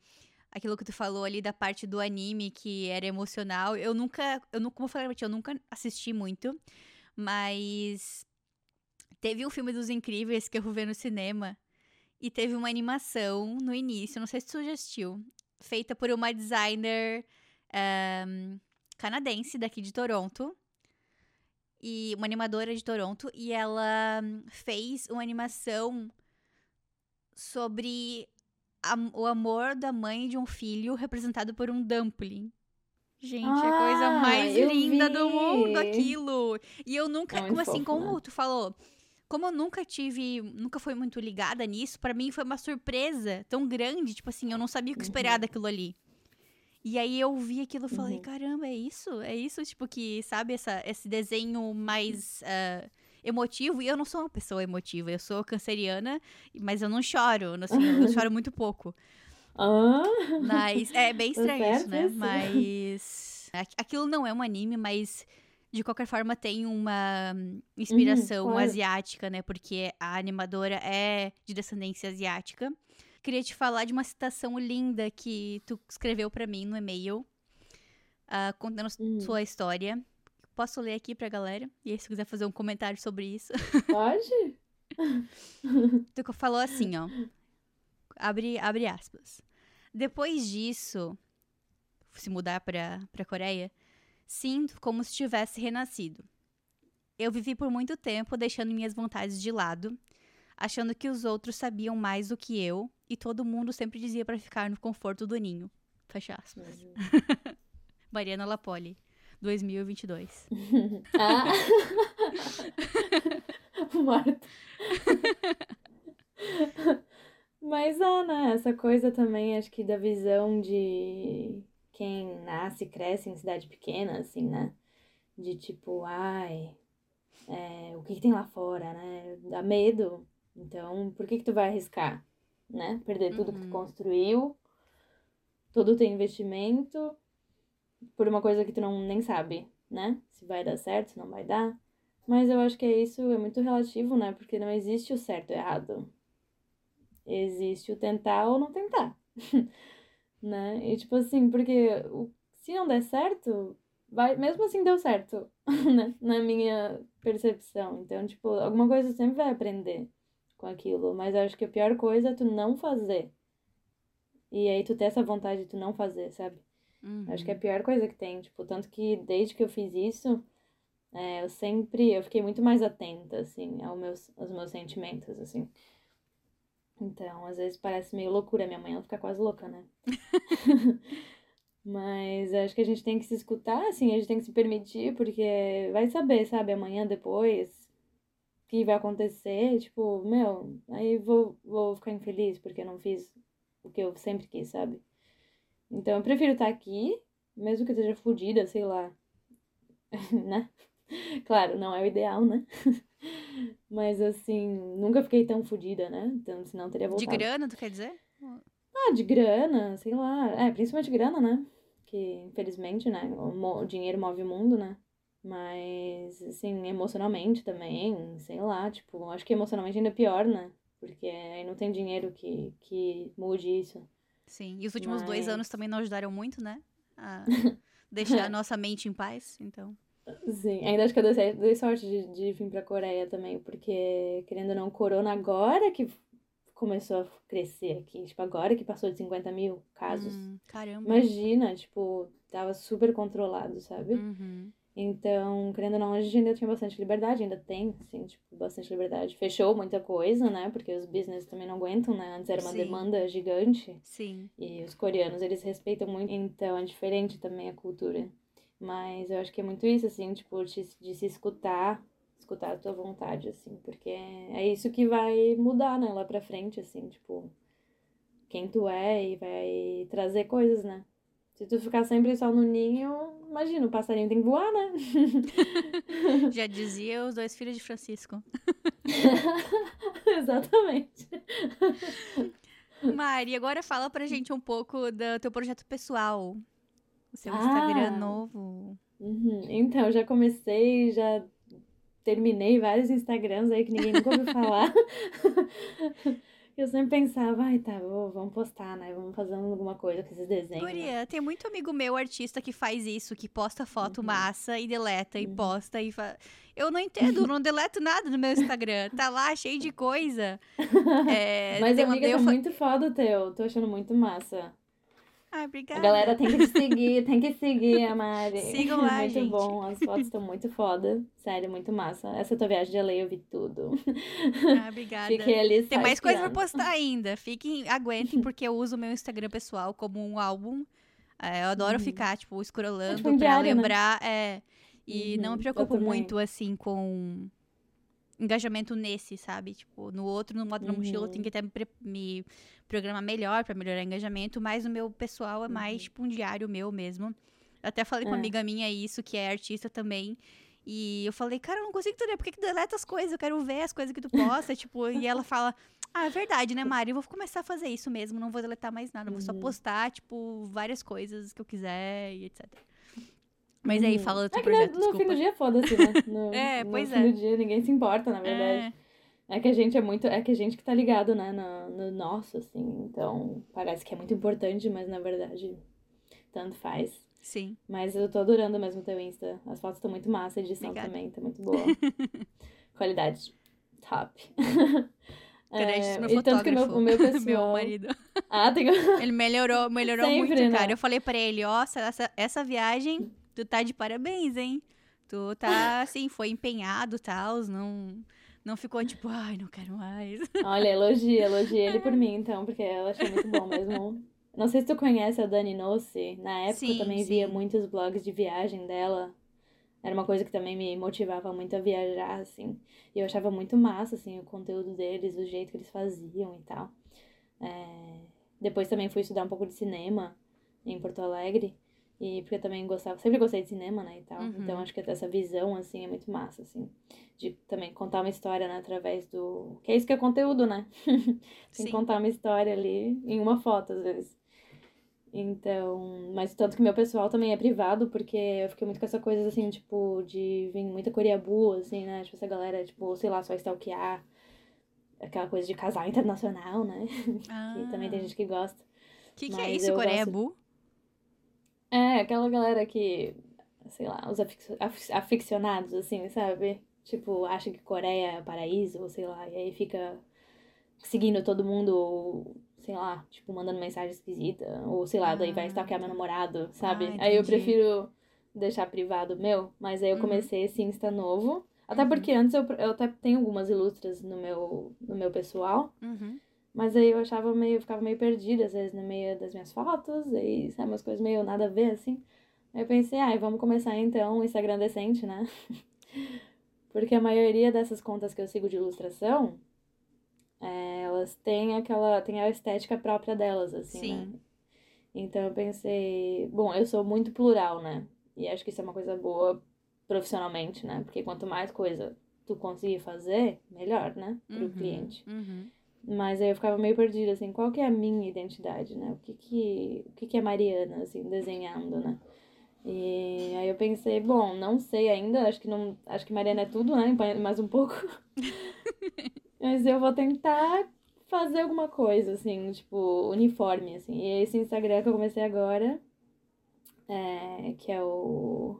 Aquilo que tu falou ali da parte do anime que era emocional. Eu nunca. Eu não, como eu falei pra ti, eu nunca assisti muito. Mas teve um filme dos Incríveis que eu fui ver no cinema. E teve uma animação no início, não sei se tu já assistiu. Feita por uma designer ahn, canadense daqui de Toronto e uma animadora de Toronto e ela hum, fez uma animação sobre am- o amor da mãe de um filho representado por um dumpling. Gente, a coisa Ah, mais linda do vi. mundo aquilo. E eu nunca, É como assim, fofo, como né? tu falou, como eu nunca tive, nunca fui muito ligada nisso, pra mim foi uma surpresa tão grande, tipo assim, eu não sabia o que esperar Uhum. daquilo ali. E aí eu vi aquilo e falei, Uhum. caramba, é isso? É isso, tipo, que, sabe, essa, esse desenho mais ah, emotivo. E eu não sou uma pessoa emotiva, eu sou canceriana, mas eu não choro, assim, eu choro muito pouco. Ah, Mas é bem Tá estranho isso, né? Mas aqu- aquilo não é um anime, mas de qualquer forma tem uma inspiração Uhum, asiática, né? Porque a animadora é de descendência asiática. Queria te falar de uma citação linda que tu escreveu pra mim no e-mail, ah, contando Hum. sua história. Posso ler aqui pra galera? E aí, se quiser fazer um comentário sobre isso. pode? Tu falou assim, ó. Abre, abre aspas. Depois disso, se mudar pra, pra Coreia, sinto como se tivesse renascido. Eu vivi por muito tempo deixando minhas vontades de lado, achando que os outros sabiam mais do que eu e todo mundo sempre dizia pra ficar no conforto do ninho. Fecha aspas. Mariana Lapoli, 2022. Ah. Morta. Mas né? Essa coisa também, acho que da visão de quem nasce e cresce em cidade pequena, assim, né? De tipo, ai, é, o que que tem lá fora, né? Dá medo. Então, por que que tu vai arriscar, né? Perder tudo que tu Uhum. construiu, todo o teu investimento, por uma coisa que tu não nem sabe, né? Se vai dar certo, se não vai dar. Mas eu acho que é isso, é muito relativo, né? Porque não existe o certo e o errado. Existe o tentar ou não tentar. né? E tipo assim, porque se não der certo, vai, mesmo assim deu certo, né? Na minha percepção. Então, tipo, alguma coisa você sempre vai aprender com aquilo. Mas acho que a pior coisa é tu não fazer. E aí tu ter essa vontade de tu não fazer, sabe? Uhum. Acho que é a pior coisa que tem, tipo, tanto que desde que eu fiz isso, é, eu sempre, eu fiquei muito mais atenta, assim, aos meus, aos meus sentimentos, assim. Então, às vezes parece meio loucura, minha mãe ela fica quase louca, né? Mas acho que a gente tem que se escutar, assim, a gente tem que se permitir, porque vai saber, sabe, amanhã, depois, o que vai acontecer, tipo, meu, aí vou, vou ficar infeliz porque eu não fiz o que eu sempre quis, sabe? Então eu prefiro estar aqui, mesmo que eu esteja fodida, sei lá, né? Claro, não é o ideal, né? Mas assim, nunca fiquei tão fodida, né? Então, senão teria De voltado. grana, tu quer dizer? Ah, de grana, sei lá. É, principalmente grana, né? Que, infelizmente, né? O, dinheiro move o mundo, né? Mas, assim, emocionalmente também, sei lá, tipo, acho que emocionalmente ainda é pior, né? Porque aí não tem dinheiro que, que mude isso. Sim. E os últimos dois Mas- anos também não ajudaram muito, né? A deixar a nossa mente em paz, então. Sim, ainda acho que eu dei, sorte- dei sorte de, de vir pra Coreia também, porque, querendo ou não, corona agora que começou a crescer aqui. Tipo, agora que passou de 50 mil casos. Hum, caramba. Imagina, tipo, tava super controlado, sabe? Uhum. Então, querendo ou não, a gente ainda tinha bastante liberdade, ainda tem, assim, tipo, bastante liberdade. Fechou muita coisa, né? Porque os business também não aguentam, né? Antes era uma Sim. demanda gigante. Sim. E os coreanos, eles respeitam muito, então é diferente também a cultura. Mas eu acho que é muito isso, assim, tipo, de, de se escutar, escutar a tua vontade, assim, porque é isso que vai mudar, né, lá pra frente, assim, tipo, quem tu é e vai trazer coisas, né? Se tu ficar sempre só no ninho, imagina, o passarinho tem que voar, né? Já dizia os dois filhos de Francisco. Exatamente. Mari, agora fala pra gente um pouco do teu projeto pessoal. O seu Ah. Instagram novo. Uhum. Então, já comecei, já terminei vários Instagrams aí que ninguém nunca ouviu falar. Eu sempre pensava, ai, tá, vou- vamos postar, né? Vamos fazer alguma coisa com esses desenhos. né? Guria, tem muito amigo meu, artista, que faz isso, que posta foto Uhum. massa e deleta e Uhum. posta e fa... Eu não entendo, eu não deleto nada no meu Instagram. Tá lá cheio de coisa. É, Mas, uma- amiga, eu tá fa- muito foda o teu. Tô achando muito massa. Ai, A obrigada. galera tem que te seguir, tem que seguir a Mari. Sigam lá, muito gente. bom, as fotos estão muito foda. Sério, muito massa. Essa tua viagem de LA eu vi tudo. Ah, obrigada. Fiquei ali Tem mais coisa pra postar ainda. Fiquem, aguentem, porque eu uso o meu Instagram pessoal como um álbum. É, eu adoro Uhum. ficar, tipo, scrollando tipo um pra diário, né? lembrar. É, e não Uhum, me eu preocupo muito, assim, com engajamento nesse, sabe? Tipo, no outro, no modo na mochila, eu tenho Uhum. que até me, me programar melhor pra melhorar o engajamento. Mas o meu pessoal é mais, tipo, um diário meu mesmo. Eu até falei com uma Uhum. É. amiga minha isso, que é artista também. E eu falei, cara, eu não consigo entender, por que, que deleta as coisas? Eu quero ver as coisas que tu posta, tipo, e ela fala, ah, é verdade, né, Mari? Eu vou começar a fazer isso mesmo, não vou deletar mais nada, eu vou só Uhum. postar, tipo, várias coisas que eu quiser e etc. Mas aí, Uhum. fala do teu É que no- projeto, no, fim do dia, foda-se, né? No, É, no pois fim é. do dia, ninguém se importa, na verdade. É, É que a gente é muito. É que a gente que tá ligado, né? No, no nosso, assim. Então, parece que é muito importante, mas na verdade, tanto faz. sim. Mas eu tô adorando mesmo o teu Insta. As fotos estão muito massa, a edição Obrigada. também tá muito boa. Qualidade top. Crédito no É, e tanto que o meu, o meu pessoal. meu marido. Ah, tem. Ele melhorou, melhorou Sempre, muito, né? cara. Eu falei pra ele, ó, essa, essa viagem, tu tá de parabéns, hein? Tu tá, assim, foi empenhado e tal, não, não ficou tipo, ai, não quero mais. Olha, elogia, elogia ele por mim, então, porque eu achei muito bom mesmo. Não sei se tu conhece a Dani Nossi. Na época eu Sim, também via sim. muitos blogs de viagem dela. Era uma coisa que também me motivava muito a viajar, assim. E eu achava muito massa, assim, o conteúdo deles, o jeito que eles faziam e tal. É, Depois também fui estudar um pouco de cinema em Porto Alegre. E porque eu também gostava, sempre gostei de cinema, né, e tal. Uhum. Então acho que essa visão, assim, é muito massa, assim. De também contar uma história, né, através do... Que é isso que é conteúdo, né? Tem que contar uma história ali em uma foto, às vezes. Então, mas tanto que meu pessoal também é privado, porque eu fiquei muito com essa coisa, assim, tipo, de vir muita coreabu, assim, né? Tipo, essa galera, tipo, sei lá, só stalkear. Aquela coisa de casal internacional, né? Que também tem gente que gosta. O que, que é isso, Coreia gosto-? É, aquela galera que, sei lá, os afic- af- aficionados, assim, sabe? Tipo, acha que Coreia é paraíso, ou sei lá, e aí fica seguindo todo mundo, sei lá, tipo, mandando mensagem esquisita. Ou sei lá, daí vai Ah, stalkear meu namorado, sabe? Ah, aí eu prefiro deixar privado meu. Mas aí eu Uhum. comecei esse Insta novo. Até Uhum. porque antes eu, eu até tenho algumas ilustras no meu, no meu pessoal. Uhum. Mas aí eu achava meio, eu ficava meio perdida, às vezes, no meio das minhas fotos, aí, sabe, umas coisas meio nada a ver, assim. Aí eu pensei, ai, vamos começar então um Instagram decente, né? Porque a maioria dessas contas que eu sigo de ilustração, é, elas têm aquela, têm a estética própria delas, assim, Sim. né? Então eu pensei, bom, eu sou muito plural, né? E acho que isso é uma coisa boa profissionalmente, né? Porque quanto mais coisa tu conseguir fazer, melhor, né? Pro Uhum. cliente. Uhum. Mas aí eu ficava meio perdida, assim, qual que é a minha identidade, né? O que que, o que que é Mariana, assim, desenhando, né? E aí eu pensei, bom, não sei ainda, acho que não, acho que Mariana é tudo, né? Mais um pouco. Mas eu vou tentar fazer alguma coisa, assim, tipo, uniforme, assim. E esse Instagram que eu comecei agora, é, que é o...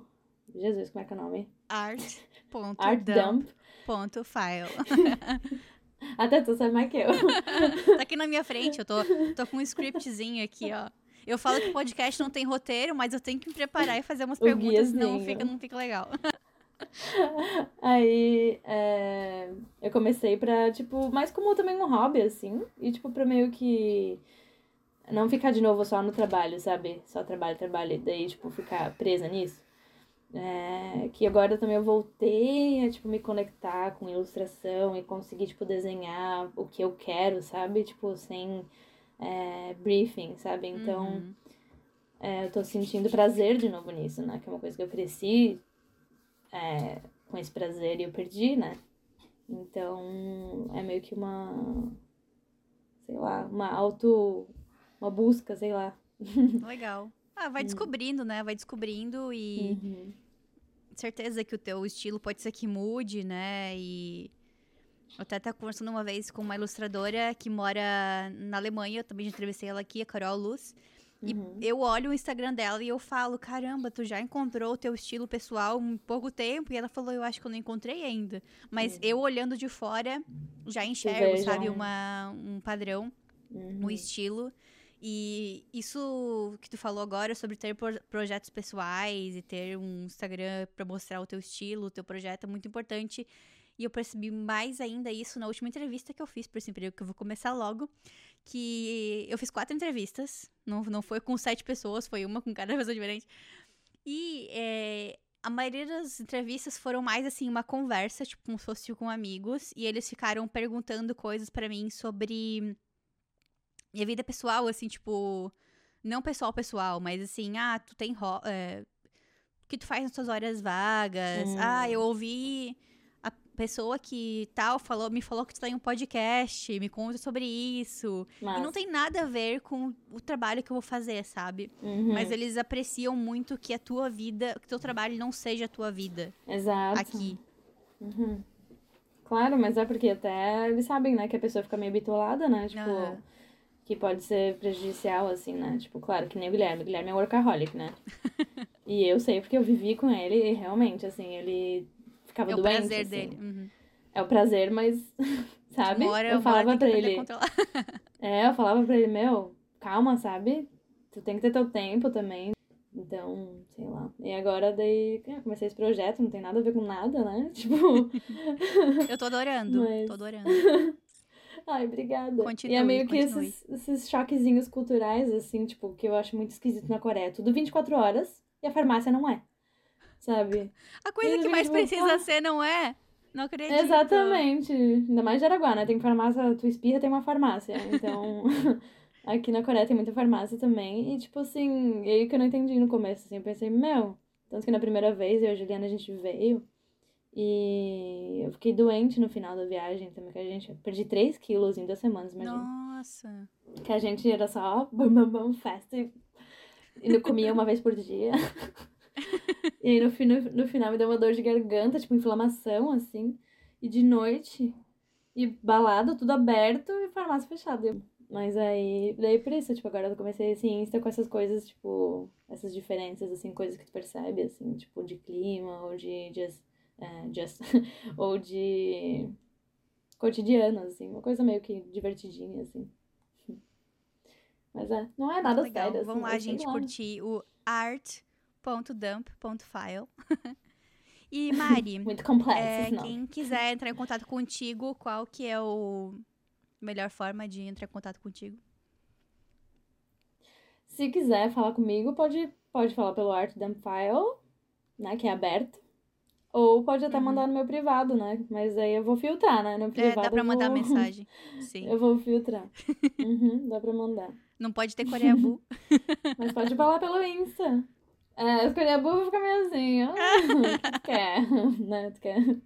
Jesus, como é que é o nome? Art. Art. Dump. Ponto file. Até tu sabe mais que eu. tá aqui na minha frente, eu tô, tô com um scriptzinho aqui, ó. Eu falo que o podcast não tem roteiro, mas eu tenho que me preparar e fazer umas O perguntas, senão fica, não fica legal. Aí é, eu comecei pra, tipo, mais como também um hobby, assim. E, tipo, pra meio que não ficar de novo só no trabalho, sabe? Só trabalho, trabalho, e daí, tipo, ficar presa nisso. É, que agora também eu voltei a, tipo, me conectar com ilustração e conseguir, tipo, desenhar o que eu quero, sabe? Tipo, sem é, briefing, sabe? Então, Uhum. é, eu tô sentindo prazer de novo nisso, né? Que é uma coisa que eu cresci é, com esse prazer e eu perdi, né? Então, é meio que uma, sei lá, uma auto, uma busca, sei lá. Legal. Ah, vai descobrindo, né? Vai descobrindo e Uhum. Certeza que o teu estilo pode ser que mude, né? E eu até tava conversando uma vez com uma ilustradora que mora na Alemanha, eu também já entrevistei ela aqui, a Carol Luz. E Uhum. eu olho o Instagram dela e eu falo, caramba, tu já encontrou o teu estilo pessoal em pouco tempo? E ela falou, eu acho que eu não encontrei ainda. Mas eu olhando de fora, já enxergo, sabe, um- uma, um padrão Uhum. estilo. E isso que tu falou agora sobre ter pro- projetos pessoais e ter um Instagram pra mostrar o teu estilo, o teu projeto é muito importante. E eu percebi mais ainda isso na última entrevista que eu fiz por esse emprego, que eu vou começar logo. Que eu fiz quatro entrevistas, não, não foi com sete pessoas, foi uma com cada pessoa diferente. E é, a maioria das entrevistas foram mais assim, uma conversa, tipo, como se fosse com amigos. E eles ficaram perguntando coisas pra mim sobre minha vida pessoal, assim, tipo. Não pessoal, pessoal, mas assim, ah, tu tem. é, o que tu faz nas tuas horas vagas? Hum. Ah, eu ouvi a pessoa que tal falou, me falou que tu tem um podcast, me conta sobre isso. E não Mas, tem nada a ver com o trabalho que eu vou fazer, sabe? uhum. Mas eles apreciam muito que a tua vida, que teu trabalho não seja a tua vida Exato. aqui. Uhum. Claro, mas é porque até eles sabem, né, que a pessoa fica meio bitolada, né? Tipo, Aham. Que pode ser prejudicial, assim, né? Tipo, claro, que nem o Guilherme. O Guilherme é workaholic, né? e eu sei porque eu vivi com ele e realmente, assim, ele ficava É o doente. prazer assim. dele. Uhum. É o prazer, mas, sabe? Hora, eu falava pra ele. É, eu falava pra ele, meu, calma, sabe? Tu tem que ter teu tempo também. Então, sei lá. E agora daí eu comecei esse projeto, não tem nada a ver com nada, né? Tipo, Eu tô adorando, Mas- tô adorando. Ai, obrigada. Continue, e é meio que esses, esses choquezinhos culturais, assim, tipo, que eu acho muito esquisito na Coreia. Tudo 24 horas e a farmácia não é. Sabe? A coisa que mais precisa ser, não é? Não acredito. Exatamente. Ainda mais de Araguá, né? Tem farmácia, tu espirra, tem uma farmácia. Então, aqui na Coreia tem muita farmácia também. E, tipo assim, e aí que eu não entendi no começo, assim. Eu pensei, meu, tanto que na primeira vez eu e a Juliana a gente veio. E eu fiquei doente no final da viagem também, que a gente perdi 3 quilos em duas semanas, imagina. Nossa. Que a gente era só bam, bam, bam, festa e, e não comia uma vez por dia. e aí no, no, no final me deu uma dor de garganta, tipo inflamação, assim. E de noite, e balada, tudo aberto e farmácia fechada. Mas aí, daí por isso, tipo, agora eu comecei esse Insta com essas coisas, tipo, essas diferenças, assim, coisas que tu percebe, assim, tipo, de clima ou de dias, é, just, ou de cotidiano, assim, uma coisa meio que divertidinha, assim. Mas é, não é nada Legal. sério. Vamos assim, lá, é, sei gente, lá. curtir o art.dump.file. e Mari, Muito complexo é, quem quiser entrar em contato contigo, qual que é o melhor forma de entrar em contato contigo? Se quiser falar comigo, pode, pode falar pelo Art Dump File, né? Que é aberto. Ou pode até Uhum. mandar no meu privado, né? Mas aí eu vou filtrar, né? No É, privado. dá pra mandar vou... mensagem. Sim. Eu vou filtrar. Uhum, dá pra mandar. Não pode ter Coreabu. Mas pode falar pelo Insta. É, escolher a burra fica meio assim. Ah, tu quer? né? Tu quer?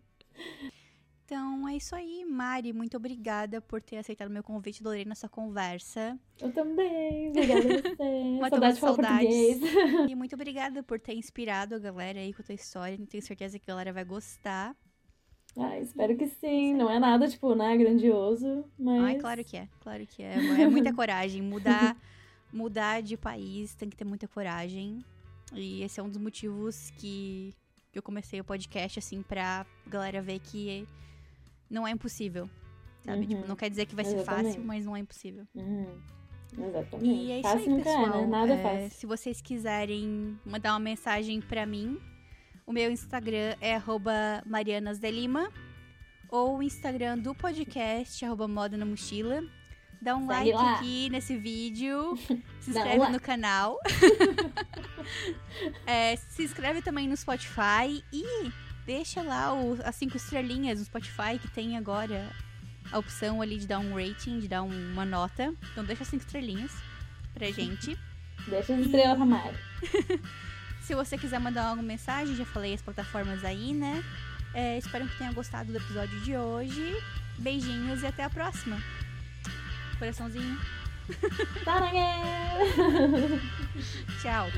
Então é isso aí, Mari. Muito obrigada por ter aceitado o meu convite. Adorei nossa conversa. Eu também. Obrigada a você. Matamos Saudade saudades. E muito obrigada por ter inspirado a galera aí com a tua história. Tenho certeza que a galera vai gostar. Ah, espero que sim. Não é nada, tipo, né, grandioso, mas... Ai, claro que é. Claro que é. É muita coragem. Mudar, mudar de país tem que ter muita coragem. E esse é um dos motivos que, que eu comecei o podcast, assim, pra galera ver que não é impossível. Sabe? Uhum. Tipo, não quer dizer que vai ser Exatamente. fácil, mas não é impossível. Uhum. Exatamente. E é isso fácil aí, pessoal. é, né? Nada é É, fácil. Se vocês quiserem mandar uma mensagem pra mim, o meu Instagram é marianasdelima ou o Instagram do podcast, moda na mochila. Dá um Segue like lá. aqui nesse vídeo, se inscreve no canal. É, se inscreve também no Spotify e deixa lá o- as cinco estrelinhas no Spotify que tem agora a opção ali de dar um rating, de dar um- uma nota. Então deixa cinco estrelinhas pra gente. Deixa as estrelas pra Mari. Se você quiser mandar alguma mensagem, já falei as plataformas aí, né? É, espero que tenha gostado do episódio de hoje. Beijinhos e até a próxima. Coraçãozinho. Tchau.